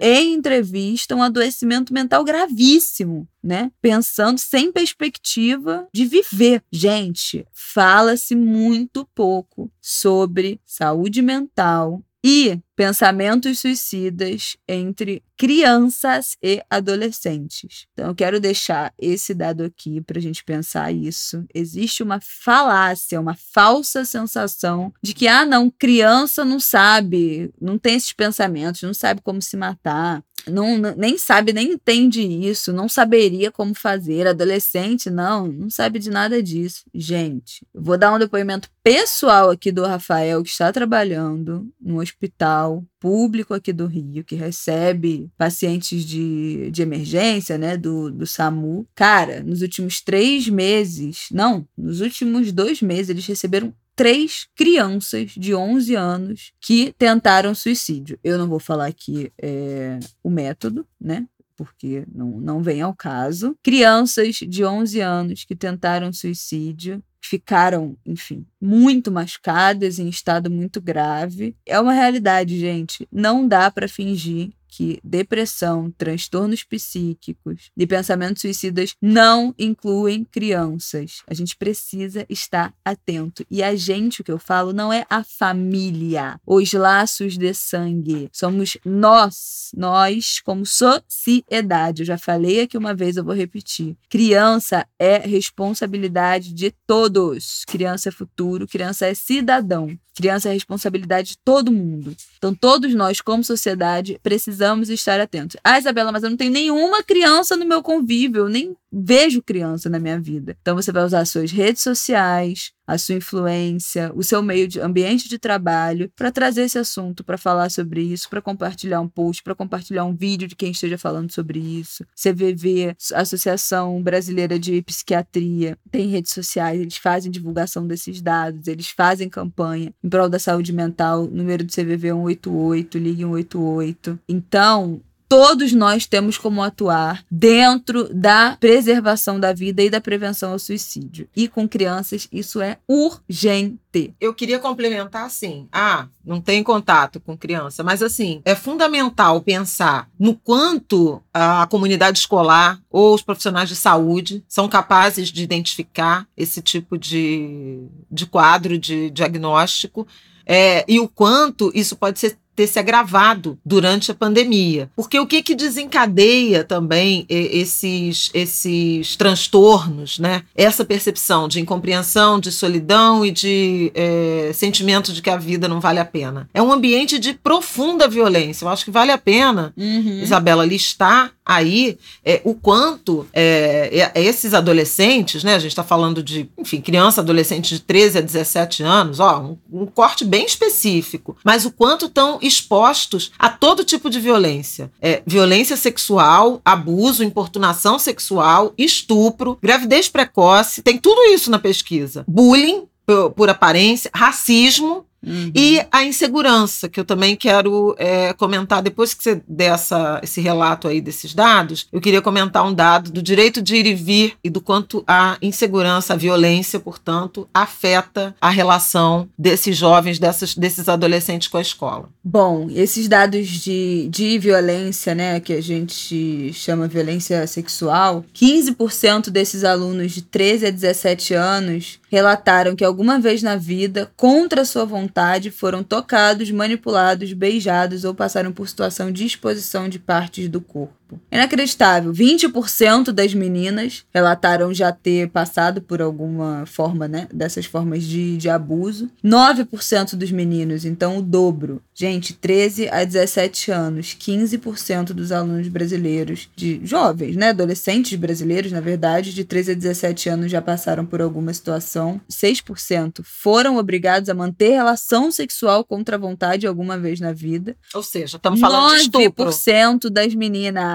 em entrevista um adoecimento mental gravíssimo, né? Pensando sem perspectiva de viver. Gente, fala-se muito pouco sobre saúde mental e pensamentos suicidas entre crianças e adolescentes. Então, eu quero deixar esse dado aqui para a gente pensar isso. Existe uma falácia, uma falsa sensação de que, ah, não, criança não sabe, não tem esses pensamentos, não sabe como se matar. Não, nem sabe, nem entende isso, não saberia como fazer. Adolescente, não, não sabe de nada disso. Gente, vou dar um depoimento pessoal aqui do Rafael, que está trabalhando no hospital público aqui do Rio, que recebe pacientes de, de emergência, né, do, do SAMU. Cara, nos últimos três meses, não, nos últimos dois meses, eles receberam três crianças de 11 anos que tentaram suicídio. Eu não vou falar aqui é, o método, né? Porque não, não vem ao caso. Crianças de 11 anos que tentaram suicídio ficaram, enfim, muito machucadas, em estado muito grave. É uma realidade, gente. Não dá para fingir que depressão, transtornos psíquicos e pensamentos suicidas não incluem crianças. A gente precisa estar atento. E a gente, o que eu falo, não é a família, os laços de sangue. Somos nós, nós como sociedade. Eu já falei aqui uma vez, eu vou repetir. Criança é responsabilidade de todos. Criança é futuro, criança é cidadão. Criança é responsabilidade de todo mundo. Então, todos nós, como sociedade, precisamos estar atentos. Ah, Isabela, mas eu não tenho nenhuma criança no meu convívio, nem vejo criança na minha vida. Então, você vai usar suas redes sociais, a sua influência, o seu meio de ambiente de trabalho para trazer esse assunto, para falar sobre isso, para compartilhar um post, para compartilhar um vídeo de quem esteja falando sobre isso. CVV, Associação Brasileira de Psiquiatria, tem redes sociais, eles fazem divulgação desses dados, eles fazem campanha em prol da saúde mental, número do CVV 188, ligue 188. Então, todos nós temos como atuar dentro da preservação da vida e da prevenção ao suicídio. E com crianças, isso é urgente. Eu queria complementar assim: ah, não tem contato com criança, mas assim, é fundamental pensar no quanto a comunidade escolar ou os profissionais de saúde são capazes de identificar esse tipo de, de quadro, de diagnóstico. É, e o quanto isso pode ser ter se agravado durante a pandemia. Porque o que, que desencadeia também esses, esses transtornos, né? Essa percepção de incompreensão, de solidão e de é, sentimento de que a vida não vale a pena. É um ambiente de profunda violência. Eu acho que vale a pena, uhum. Isabela, listar aí é, o quanto é, é esses adolescentes, né? A gente está falando de, enfim, criança, adolescente de 13 a 17 anos, ó, um, um corte bem específico, mas o quanto estão expostos a todo tipo de violência. É, violência sexual, abuso, importunação sexual, estupro, gravidez precoce, tem tudo isso na pesquisa. Bullying por, por aparência, racismo, Uhum. E a insegurança, que eu também quero é, comentar, depois que você der essa, esse relato aí desses dados, eu queria comentar um dado do direito de ir e vir e do quanto a insegurança, a violência, portanto, afeta a relação desses jovens, dessas, desses adolescentes com a escola. Bom, esses dados de, de violência, né, que a gente chama violência sexual, 15% desses alunos de 13 a 17 anos relataram que alguma vez na vida, contra sua vontade, foram tocados, manipulados, beijados ou passaram por situação de exposição de partes do corpo corpo. Inacreditável. 20% das meninas relataram já ter passado por alguma forma, né? Dessas formas de, de abuso. 9% dos meninos, então o dobro. Gente, 13 a 17 anos, 15% dos alunos brasileiros, de jovens, né? Adolescentes brasileiros, na verdade, de 13 a 17 anos já passaram por alguma situação. 6% foram obrigados a manter relação sexual contra a vontade alguma vez na vida. Ou seja, estamos falando 9% de estupro. 9% das meninas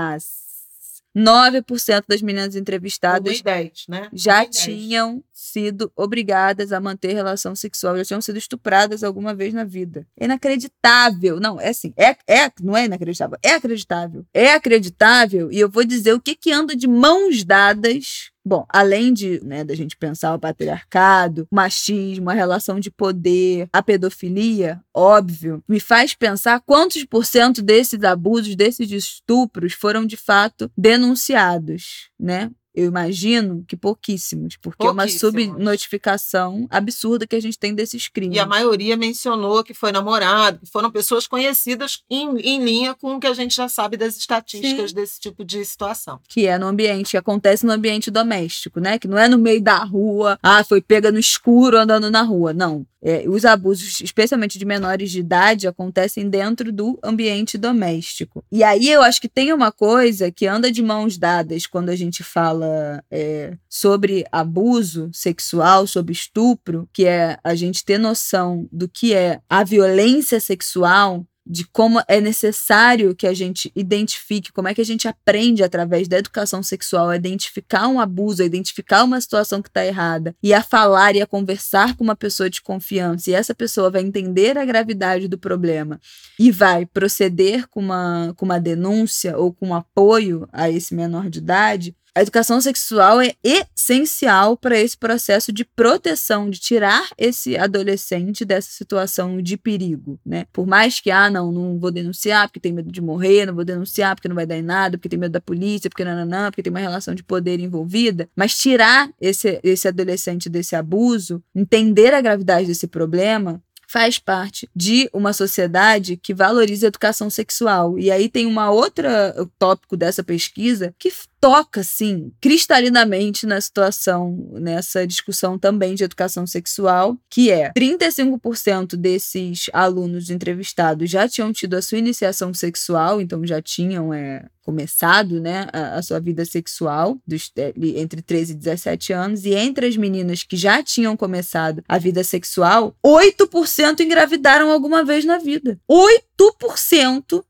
9% das meninas entrevistadas 10, né? já tinham sido obrigadas a manter relação sexual, já tinham sido estupradas alguma vez na vida. É inacreditável. Não, é assim, é, é, não é inacreditável, é acreditável. É acreditável e eu vou dizer o que que anda de mãos dadas Bom, além de né, da gente pensar o patriarcado, o machismo, a relação de poder, a pedofilia, óbvio, me faz pensar quantos por cento desses abusos, desses estupros foram de fato denunciados, né? Eu imagino que pouquíssimos, porque é uma subnotificação absurda que a gente tem desses crimes. E a maioria mencionou que foi namorado, que foram pessoas conhecidas em, em linha com o que a gente já sabe das estatísticas Sim. desse tipo de situação. Que é no ambiente, que acontece no ambiente doméstico, né? Que não é no meio da rua, ah, foi pega no escuro andando na rua. Não. É, os abusos, especialmente de menores de idade, acontecem dentro do ambiente doméstico. E aí eu acho que tem uma coisa que anda de mãos dadas quando a gente fala é, sobre abuso sexual, sobre estupro, que é a gente ter noção do que é a violência sexual de como é necessário que a gente identifique, como é que a gente aprende através da educação sexual a identificar um abuso, a identificar uma situação que está errada e a falar e a conversar com uma pessoa de confiança. E essa pessoa vai entender a gravidade do problema e vai proceder com uma, com uma denúncia ou com um apoio a esse menor de idade, a educação sexual é essencial para esse processo de proteção, de tirar esse adolescente dessa situação de perigo, né? Por mais que, ah, não, não vou denunciar porque tem medo de morrer, não vou denunciar porque não vai dar em nada, porque tem medo da polícia, porque não, porque tem uma relação de poder envolvida, mas tirar esse, esse adolescente desse abuso, entender a gravidade desse problema, faz parte de uma sociedade que valoriza a educação sexual. E aí tem uma outra tópico dessa pesquisa que toca, assim, cristalinamente na situação, nessa discussão também de educação sexual, que é 35% desses alunos entrevistados já tinham tido a sua iniciação sexual, então já tinham é, começado né, a, a, sua vida sexual dos, é, entre 13 e 17 anos, e entre as meninas que já tinham começado a vida sexual, 8% engravidaram alguma vez na vida. 8%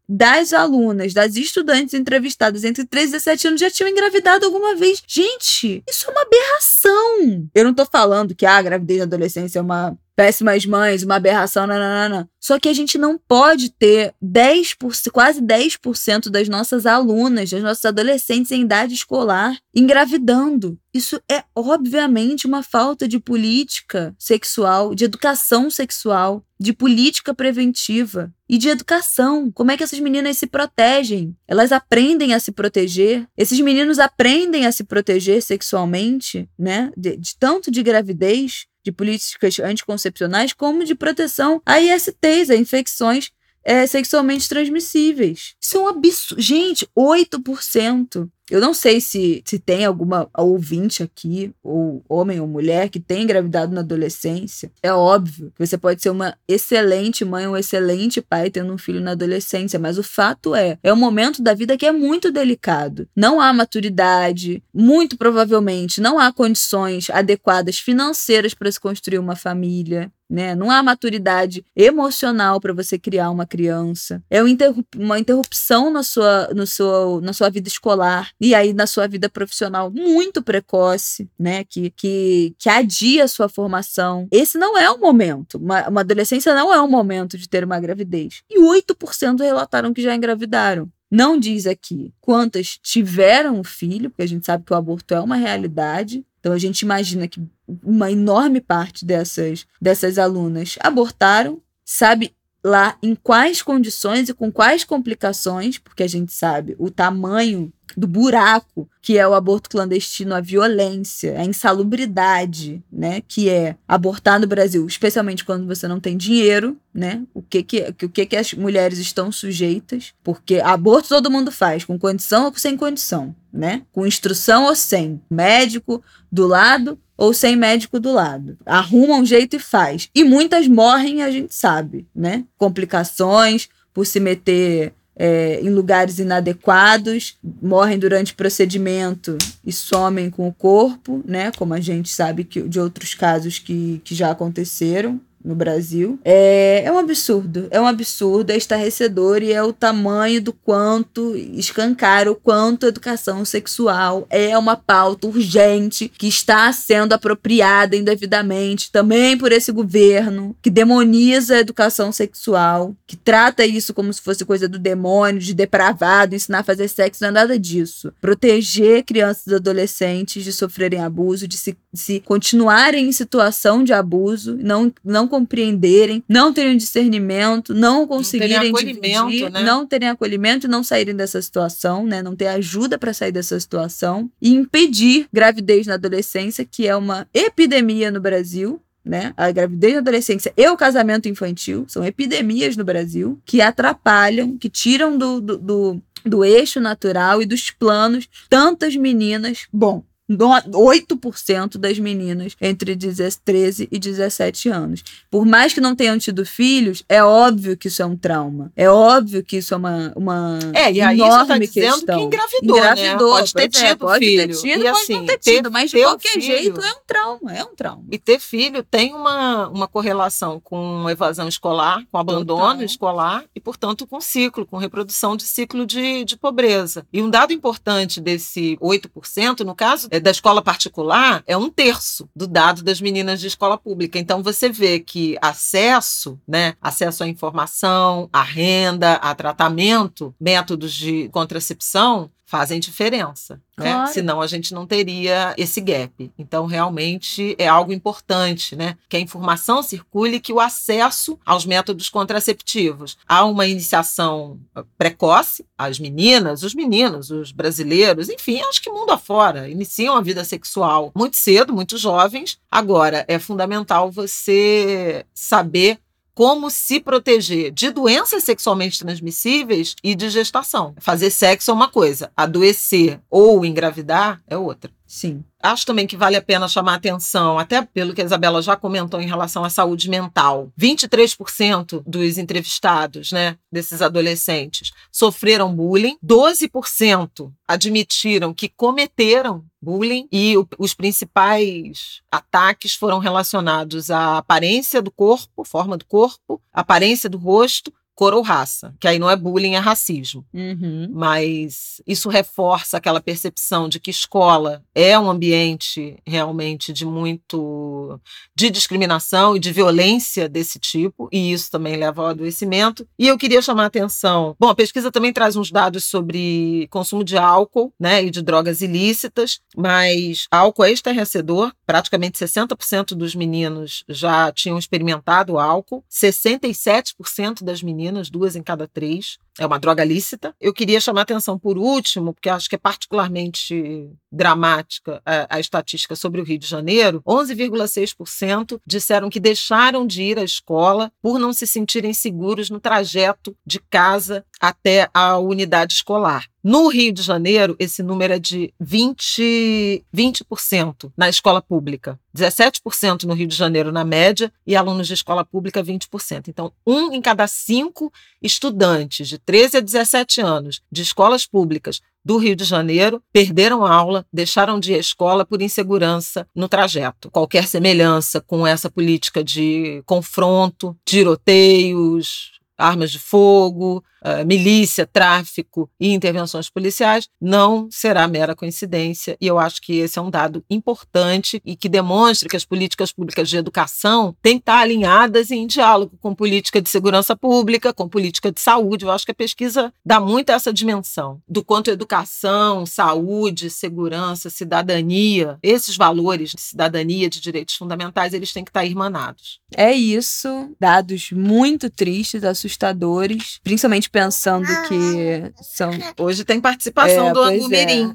das alunas, das estudantes entrevistadas entre 13 e 17 anos já tinham engravidado alguma vez. Gente, isso é uma aberração. Eu não tô falando que ah, a gravidez na adolescência é uma péssimas mães, uma aberração, nananana. Só que a gente não pode ter 10%, quase 10% das nossas alunas, das nossas adolescentes em idade escolar engravidando. Isso é obviamente uma falta de política sexual, de educação sexual, de política preventiva e de educação. Como é que essas meninas se protegem? Elas aprendem a se proteger. Esses meninos aprendem a se proteger sexualmente, né? De, de tanto de gravidez de políticas anticoncepcionais, como de proteção a ISTs, a infecções é, sexualmente transmissíveis. Isso é um absurdo. Gente, 8%. Eu não sei se, se tem alguma ouvinte aqui, ou homem ou mulher, que tem engravidado na adolescência. É óbvio que você pode ser uma excelente mãe, um excelente pai tendo um filho na adolescência, mas o fato é, é um momento da vida que é muito delicado. Não há maturidade, muito provavelmente não há condições adequadas financeiras para se construir uma família né? Não há maturidade emocional para você criar uma criança. É uma interrupção na sua, no seu, na sua vida escolar e aí na sua vida profissional muito precoce, né? Que, que, que adia a sua formação. Esse não é o momento. Uma, uma adolescência não é o momento de ter uma gravidez. E 8% relataram que já engravidaram. Não diz aqui quantas tiveram o filho, porque a gente sabe que o aborto é uma realidade, então a gente imagina que uma enorme parte dessas, dessas alunas abortaram, sabe lá em quais condições e com quais complicações, porque a gente sabe o tamanho do buraco que é o aborto clandestino, a violência, a insalubridade, né, que é abortar no Brasil, especialmente quando você não tem dinheiro, né? O que que o que que as mulheres estão sujeitas? Porque aborto todo mundo faz, com condição ou sem condição, né? Com instrução ou sem, médico do lado ou sem médico do lado. Arruma um jeito e faz. E muitas morrem, a gente sabe, né? Complicações por se meter é, em lugares inadequados, morrem durante procedimento e somem com o corpo, né? Como a gente sabe que, de outros casos que, que já aconteceram no Brasil. É, é um absurdo, é um absurdo, é estarrecedor e é o tamanho do quanto escancara o quanto educação sexual é uma pauta urgente que está sendo apropriada indevidamente também por esse governo que demoniza a educação sexual, que trata isso como se fosse coisa do demônio, de depravado, ensinar a fazer sexo, não é nada disso. Proteger crianças e adolescentes de sofrerem abuso, de se, de se continuarem em situação de abuso, não, não compreenderem, não terem discernimento, não conseguirem não dividir, né? não terem acolhimento e não saírem dessa situação, né? Não ter ajuda para sair dessa situação e impedir gravidez na adolescência, que é uma epidemia no Brasil, né? A gravidez na adolescência e o casamento infantil são epidemias no Brasil que atrapalham, que tiram do, do, do, do eixo natural e dos planos tantas meninas. Bom, 8% das meninas entre 13 e 17 anos. Por mais que não tenham tido filhos, é óbvio que isso é um trauma. É óbvio que isso é uma, uma é, e aí enorme tá dizendo questão. que engravidou, engravidou né? Pode ter tido é, pode filho. Ter tido, e pode assim, não ter tido, mas de qualquer filho, jeito é um trauma, é um trauma. E ter filho tem uma, uma correlação com evasão escolar, com abandono Total. escolar e, portanto, com ciclo, com reprodução de ciclo de, de pobreza. E um dado importante desse 8%, no caso é da escola particular, é um terço do dado das meninas de escola pública. Então você vê que acesso, né, acesso à informação, à renda, a tratamento, métodos de contracepção fazem diferença, né? Claro. Senão a gente não teria esse gap. Então, realmente é algo importante, né? Que a informação circule, que o acesso aos métodos contraceptivos. Há uma iniciação ah, precoce, as meninas, os meninos, os brasileiros, enfim, acho que mundo afora, iniciam a vida sexual muito cedo, muito jovens. Agora, é fundamental você saber como se proteger de doenças sexualmente transmissíveis e de gestação. Fazer sexo é uma coisa, adoecer ou engravidar é outra. Sim. Acho também que vale a pena chamar atenção, até pelo que a Isabela já comentou em relação à saúde mental. 23% dos entrevistados, né, desses adolescentes, sofreram bullying, 12% admitiram que cometeram bullying e o, os principais ataques foram relacionados à aparência do corpo, forma do corpo, aparência do rosto cor ou raça, que aí não é bullying, é racismo. Uhum. Mas isso reforça aquela percepção de que escola é um ambiente realmente de muito de discriminação e de violência desse tipo, e isso também leva ao adoecimento. E eu queria chamar a atenção. Bom, a pesquisa também traz uns dados sobre consumo de álcool, né, e de drogas ilícitas, mas álcool é estarrecedor, praticamente 60% dos meninos já tinham experimentado álcool, 67% das meninas meninas, duas em cada três. É uma droga lícita. Eu queria chamar atenção por último, porque acho que é particularmente dramática a, a estatística sobre o Rio de Janeiro. 11,6% disseram que deixaram de ir à escola por não se sentirem seguros no trajeto de casa até a unidade escolar. No Rio de Janeiro, esse número é de 20%, 20% na escola pública, 17% no Rio de Janeiro na média e alunos de escola pública 20%. Então, um em cada cinco estudantes de 13 a 17 anos de escolas públicas do Rio de Janeiro perderam aula, deixaram de ir à escola por insegurança no trajeto. Qualquer semelhança com essa política de confronto, tiroteios, armas de fogo, uh, milícia, tráfico e intervenções policiais, não será mera coincidência. E eu acho que esse é um dado importante e que demonstra que as políticas públicas de educação têm que estar alinhadas em diálogo com política de segurança pública, com política de saúde. Eu acho que a pesquisa dá muito essa dimensão do quanto educação, saúde, segurança, cidadania, esses valores de cidadania, de direitos fundamentais, eles têm que estar irmanados. É isso. Dados muito tristes, assustadores, principalmente pensando que são. Hoje tem participação é, do Angumirim.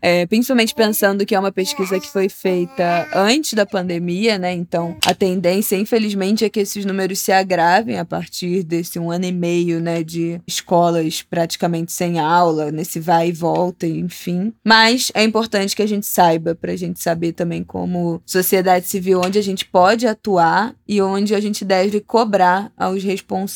É. é, principalmente pensando que é uma pesquisa que foi feita antes da pandemia, né? Então, a tendência, infelizmente, é que esses números se agravem a partir desse um ano e meio, né? De escolas praticamente sem aula, nesse vai e volta, enfim. Mas é importante que a gente saiba, para a gente saber também como sociedade civil, onde a gente pode atuar e onde a gente deve cobrar aos responsáveis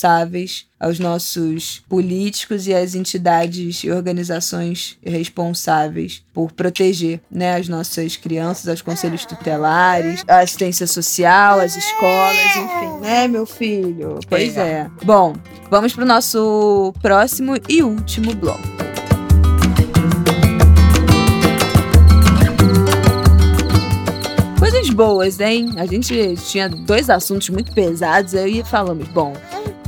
aos nossos políticos e às entidades e organizações responsáveis por proteger né, as nossas crianças, aos conselhos tutelares, a assistência social, as escolas, enfim, né, meu filho? Pois é. Bom, vamos para o nosso próximo e último bloco. Coisas boas, hein? A gente tinha dois assuntos muito pesados, aí falamos, bom,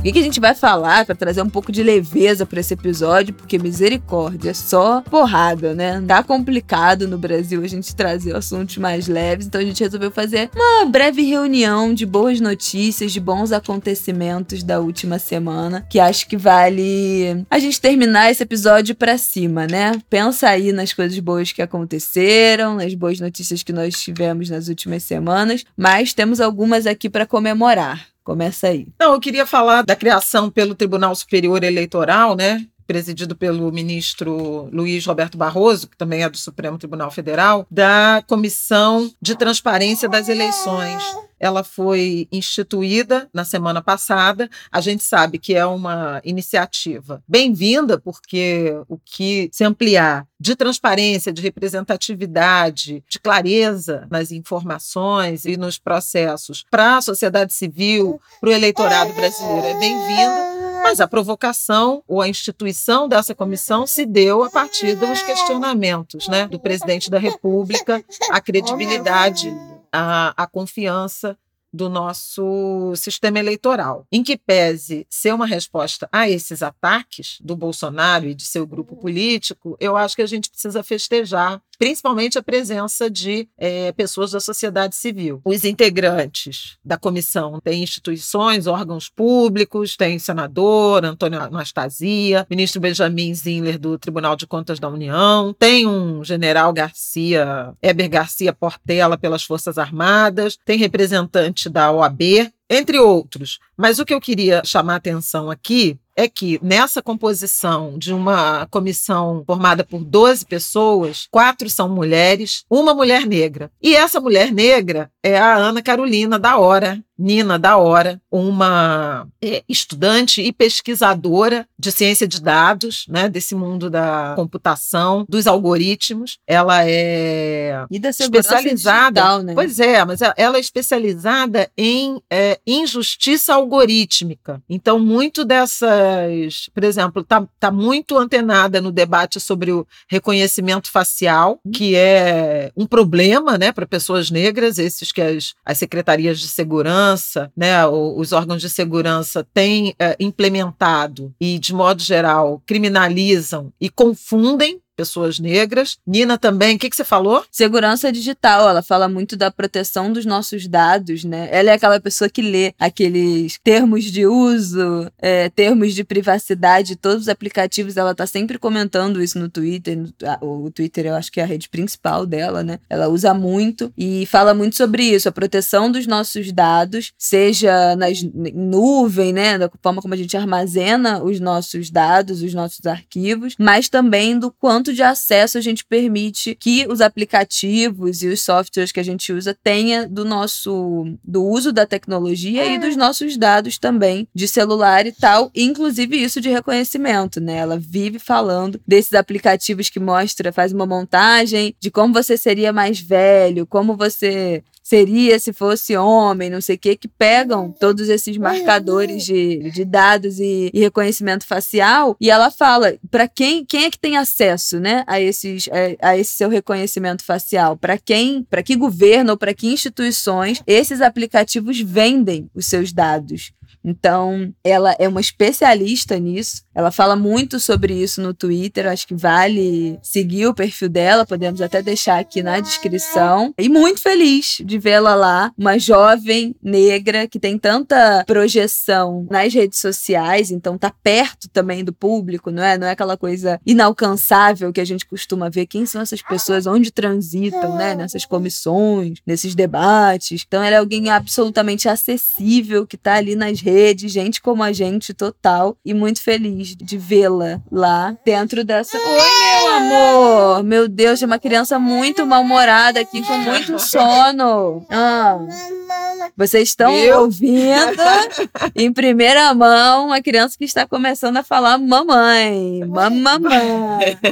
que, que a gente vai falar para trazer um pouco de leveza para esse episódio? Porque misericórdia, é só porrada, né? Tá complicado no Brasil a gente trazer assuntos mais leves, então a gente resolveu fazer uma breve reunião de boas notícias, de bons acontecimentos da última semana, que acho que vale a gente terminar esse episódio para cima, né? Pensa aí nas coisas boas que aconteceram, nas boas notícias que nós tivemos nas últimas semanas, mas temos algumas aqui para comemorar. Começa aí. Não, eu queria falar da criação pelo Tribunal Superior Eleitoral, né? Presidido pelo ministro Luiz Roberto Barroso, que também é do Supremo Tribunal Federal, da Comissão de Transparência das Eleições ela foi instituída na semana passada. A gente sabe que é uma iniciativa bem-vinda, porque o que se ampliar de transparência, de representatividade, de clareza nas informações e nos processos para a sociedade civil, para o eleitorado brasileiro é bem-vinda. Mas a provocação ou a instituição dessa comissão se deu a partir dos questionamentos né, do presidente da República, a credibilidade a, a confiança do nosso sistema eleitoral. Em que pese ser uma resposta a esses ataques do Bolsonaro e de seu grupo político, eu acho que a gente precisa festejar principalmente a presença de é, pessoas da sociedade civil. Os integrantes da comissão têm instituições, órgãos públicos, tem senador Antônio Anastasia, ministro Benjamin Zinler do Tribunal de Contas da União, tem um general Garcia, Eber Garcia Portela pelas Forças Armadas, tem representante da OAB, entre outros. Mas o que eu queria chamar a atenção aqui é que nessa composição de uma comissão formada por 12 pessoas, quatro são mulheres, uma mulher negra. E essa mulher negra é a Ana Carolina da Hora, Nina da Hora, uma é, estudante e pesquisadora de ciência de dados, né, desse mundo da computação, dos algoritmos. Ela é e da especializada, digital, né? pois é, mas ela é especializada em é, injustiça algorítmica. Então, muito dessas, por exemplo, está tá muito antenada no debate sobre o reconhecimento facial, hum. que é um problema, né, para pessoas negras, esses que as, as secretarias de segurança segurança, né, os órgãos de segurança têm é, implementado e, de modo geral, criminalizam e confundem pessoas negras. Nina também, o que, que você falou? Segurança digital, ela fala muito da proteção dos nossos dados, né? Ela é aquela pessoa que lê aqueles termos de uso, é, termos de privacidade, todos os aplicativos, ela tá sempre comentando isso no Twitter. O Twitter eu acho que é a rede principal dela, né? Ela usa muito e fala muito sobre isso, a proteção dos nossos dados, seja nas nuvem, né? Da forma como a gente armazena os nossos dados, os nossos arquivos, mas também do quanto quanto de acesso a gente permite que os aplicativos e os softwares que a gente usa tenha do nosso do uso da tecnologia e dos nossos dados também de celular e tal, inclusive isso de reconhecimento, né? Ela vive falando desses aplicativos que mostra, faz uma montagem de como você seria mais velho, como você seria se fosse homem, não sei o que, que pegam todos esses marcadores de, de dados e, e reconhecimento facial e ela fala para quem, quem é que tem acesso, né, a esses a, a esse seu reconhecimento facial, para quem, para que governo ou para que instituições esses aplicativos vendem os seus dados. Então, ela é uma especialista nisso. Ela fala muito sobre isso no Twitter. Acho que vale seguir o perfil dela. Podemos até deixar aqui na descrição. E muito feliz de vê-la lá, uma jovem negra que tem tanta projeção nas redes sociais, então tá perto também do público, não é? Não é aquela coisa inalcançável que a gente costuma ver. Quem são essas pessoas? Onde transitam, né? Nessas comissões, nesses debates. Então, ela é alguém absolutamente acessível que tá ali nas redes de gente como a gente total e muito feliz de vê-la lá dentro dessa. Oi, meu amor! Meu Deus, é uma criança muito mal-humorada aqui com muito sono. Ah. Vocês estão Viu? ouvindo em primeira mão uma criança que está começando a falar mamãe, mamãe.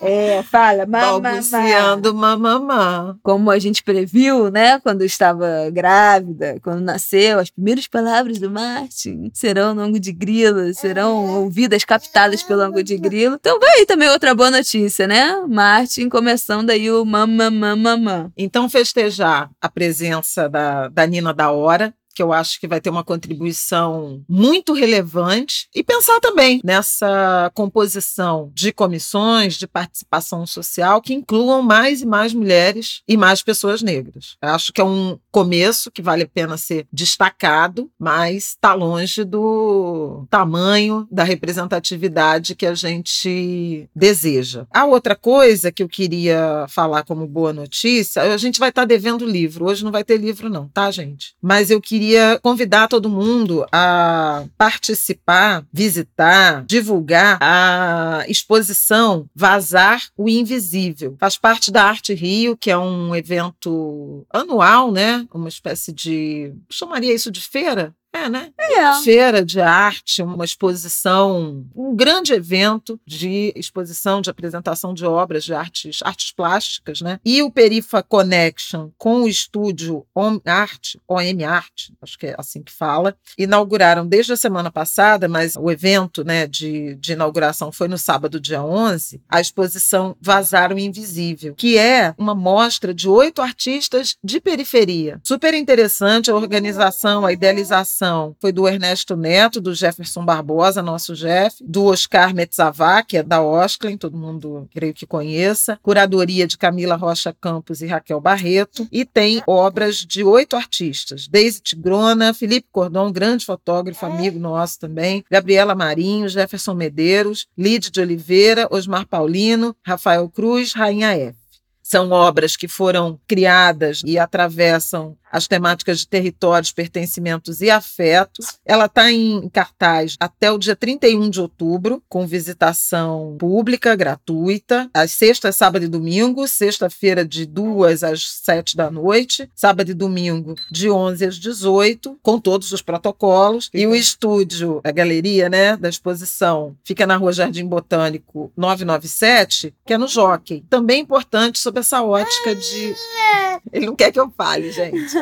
É, fala mamãe. Balbuciando mamamã. Como a gente previu, né, quando estava grávida, quando nasceu, as primeiras palavras do Martin serão no ângulo de grilo, serão ouvidas, captadas pelo ângulo de grilo. Então vai aí também outra boa notícia, né? Martin começando aí o mamamã mamã. Então festejar a presença da, da Nina da Hora que eu acho que vai ter uma contribuição muito relevante, e pensar também nessa composição de comissões de participação social que incluam mais e mais mulheres e mais pessoas negras. Eu acho que é um começo que vale a pena ser destacado, mas está longe do tamanho da representatividade que a gente deseja. A outra coisa que eu queria falar como boa notícia, a gente vai estar tá devendo livro. Hoje não vai ter livro, não, tá, gente? Mas eu queria queria convidar todo mundo a participar, visitar, divulgar a exposição Vazar o Invisível. Faz parte da Arte Rio, que é um evento anual, né? Uma espécie de. chamaria isso de feira? É, né? É. Feira de arte, uma exposição, um grande evento de exposição, de apresentação de obras de artes, artes plásticas, né? E o Perifa Connection com o estúdio OM Art, OM Art, acho que é assim que fala, inauguraram desde a semana passada, mas o evento né, de, de inauguração foi no sábado, dia 11, a exposição Vazar o Invisível, que é uma mostra de oito artistas de periferia. Super interessante a organização, a idealização foi do Ernesto Neto, do Jefferson Barbosa, nosso Jeff, do Oscar Metzavá, que é da Osclen, todo mundo creio que conheça, curadoria de Camila Rocha Campos e Raquel Barreto, e tem obras de oito artistas: Deise Tigrona, Felipe Cordon, grande fotógrafo, amigo nosso também, Gabriela Marinho, Jefferson Medeiros, Lídia de Oliveira, Osmar Paulino, Rafael Cruz, Rainha F. São obras que foram criadas e atravessam as temáticas de territórios, pertencimentos e afetos. Ela está em cartaz até o dia 31 de outubro, com visitação pública, gratuita, às sexta, sábado e domingo, sexta-feira de 2 às 7 da noite, sábado e domingo de 11 às 18, com todos os protocolos. E o estúdio, a galeria né, da exposição, fica na rua Jardim Botânico 997, que é no Jockey. Também importante sob essa ótica de. Ele não quer que eu fale, gente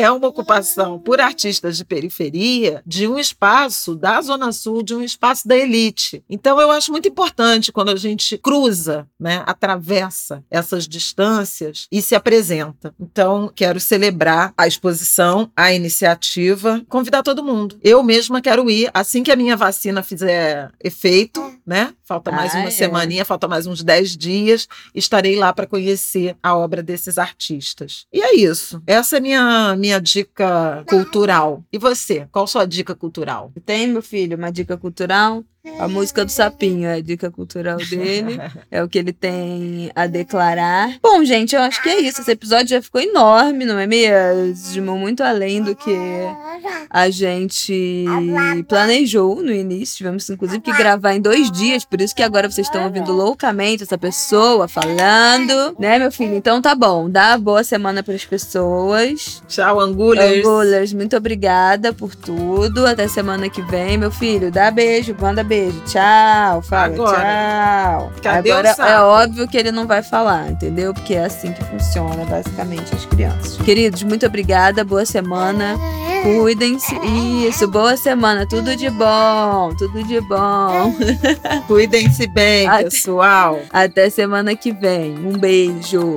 é uma ocupação por artistas de periferia de um espaço da Zona Sul, de um espaço da elite. Então, eu acho muito importante quando a gente cruza, né, atravessa essas distâncias e se apresenta. Então, quero celebrar a exposição, a iniciativa, convidar todo mundo. Eu mesma quero ir assim que a minha vacina fizer efeito, né? Falta mais ah, uma é. semaninha, falta mais uns 10 dias. Estarei lá para conhecer a obra desses artistas. E é isso. Essa é minha minha dica cultural. E você? Qual sua dica cultural? Tem, meu filho, uma dica cultural? A música do Sapinho é a dica cultural dele. é o que ele tem a declarar. Bom, gente, eu acho que é isso. Esse episódio já ficou enorme, não é mesmo? Muito além do que a gente planejou no início. Tivemos, inclusive, que gravar em dois dias. Por isso que agora vocês estão ouvindo loucamente essa pessoa falando. Né, meu filho? Então tá bom. Dá boa semana para as pessoas. Tchau, Angulers. Angulers, muito obrigada por tudo. Até semana que vem, meu filho. Dá beijo, manda beijo. Tchau. Fala Agora. tchau. Cadê Agora é óbvio que ele não vai falar, entendeu? Porque é assim que funciona, basicamente, as crianças. Queridos, muito obrigada. Boa semana. Cuidem-se. Isso, boa semana. Tudo de bom. Tudo de bom. Cuidem-se bem, Até... pessoal. Até semana que vem. Um beijo.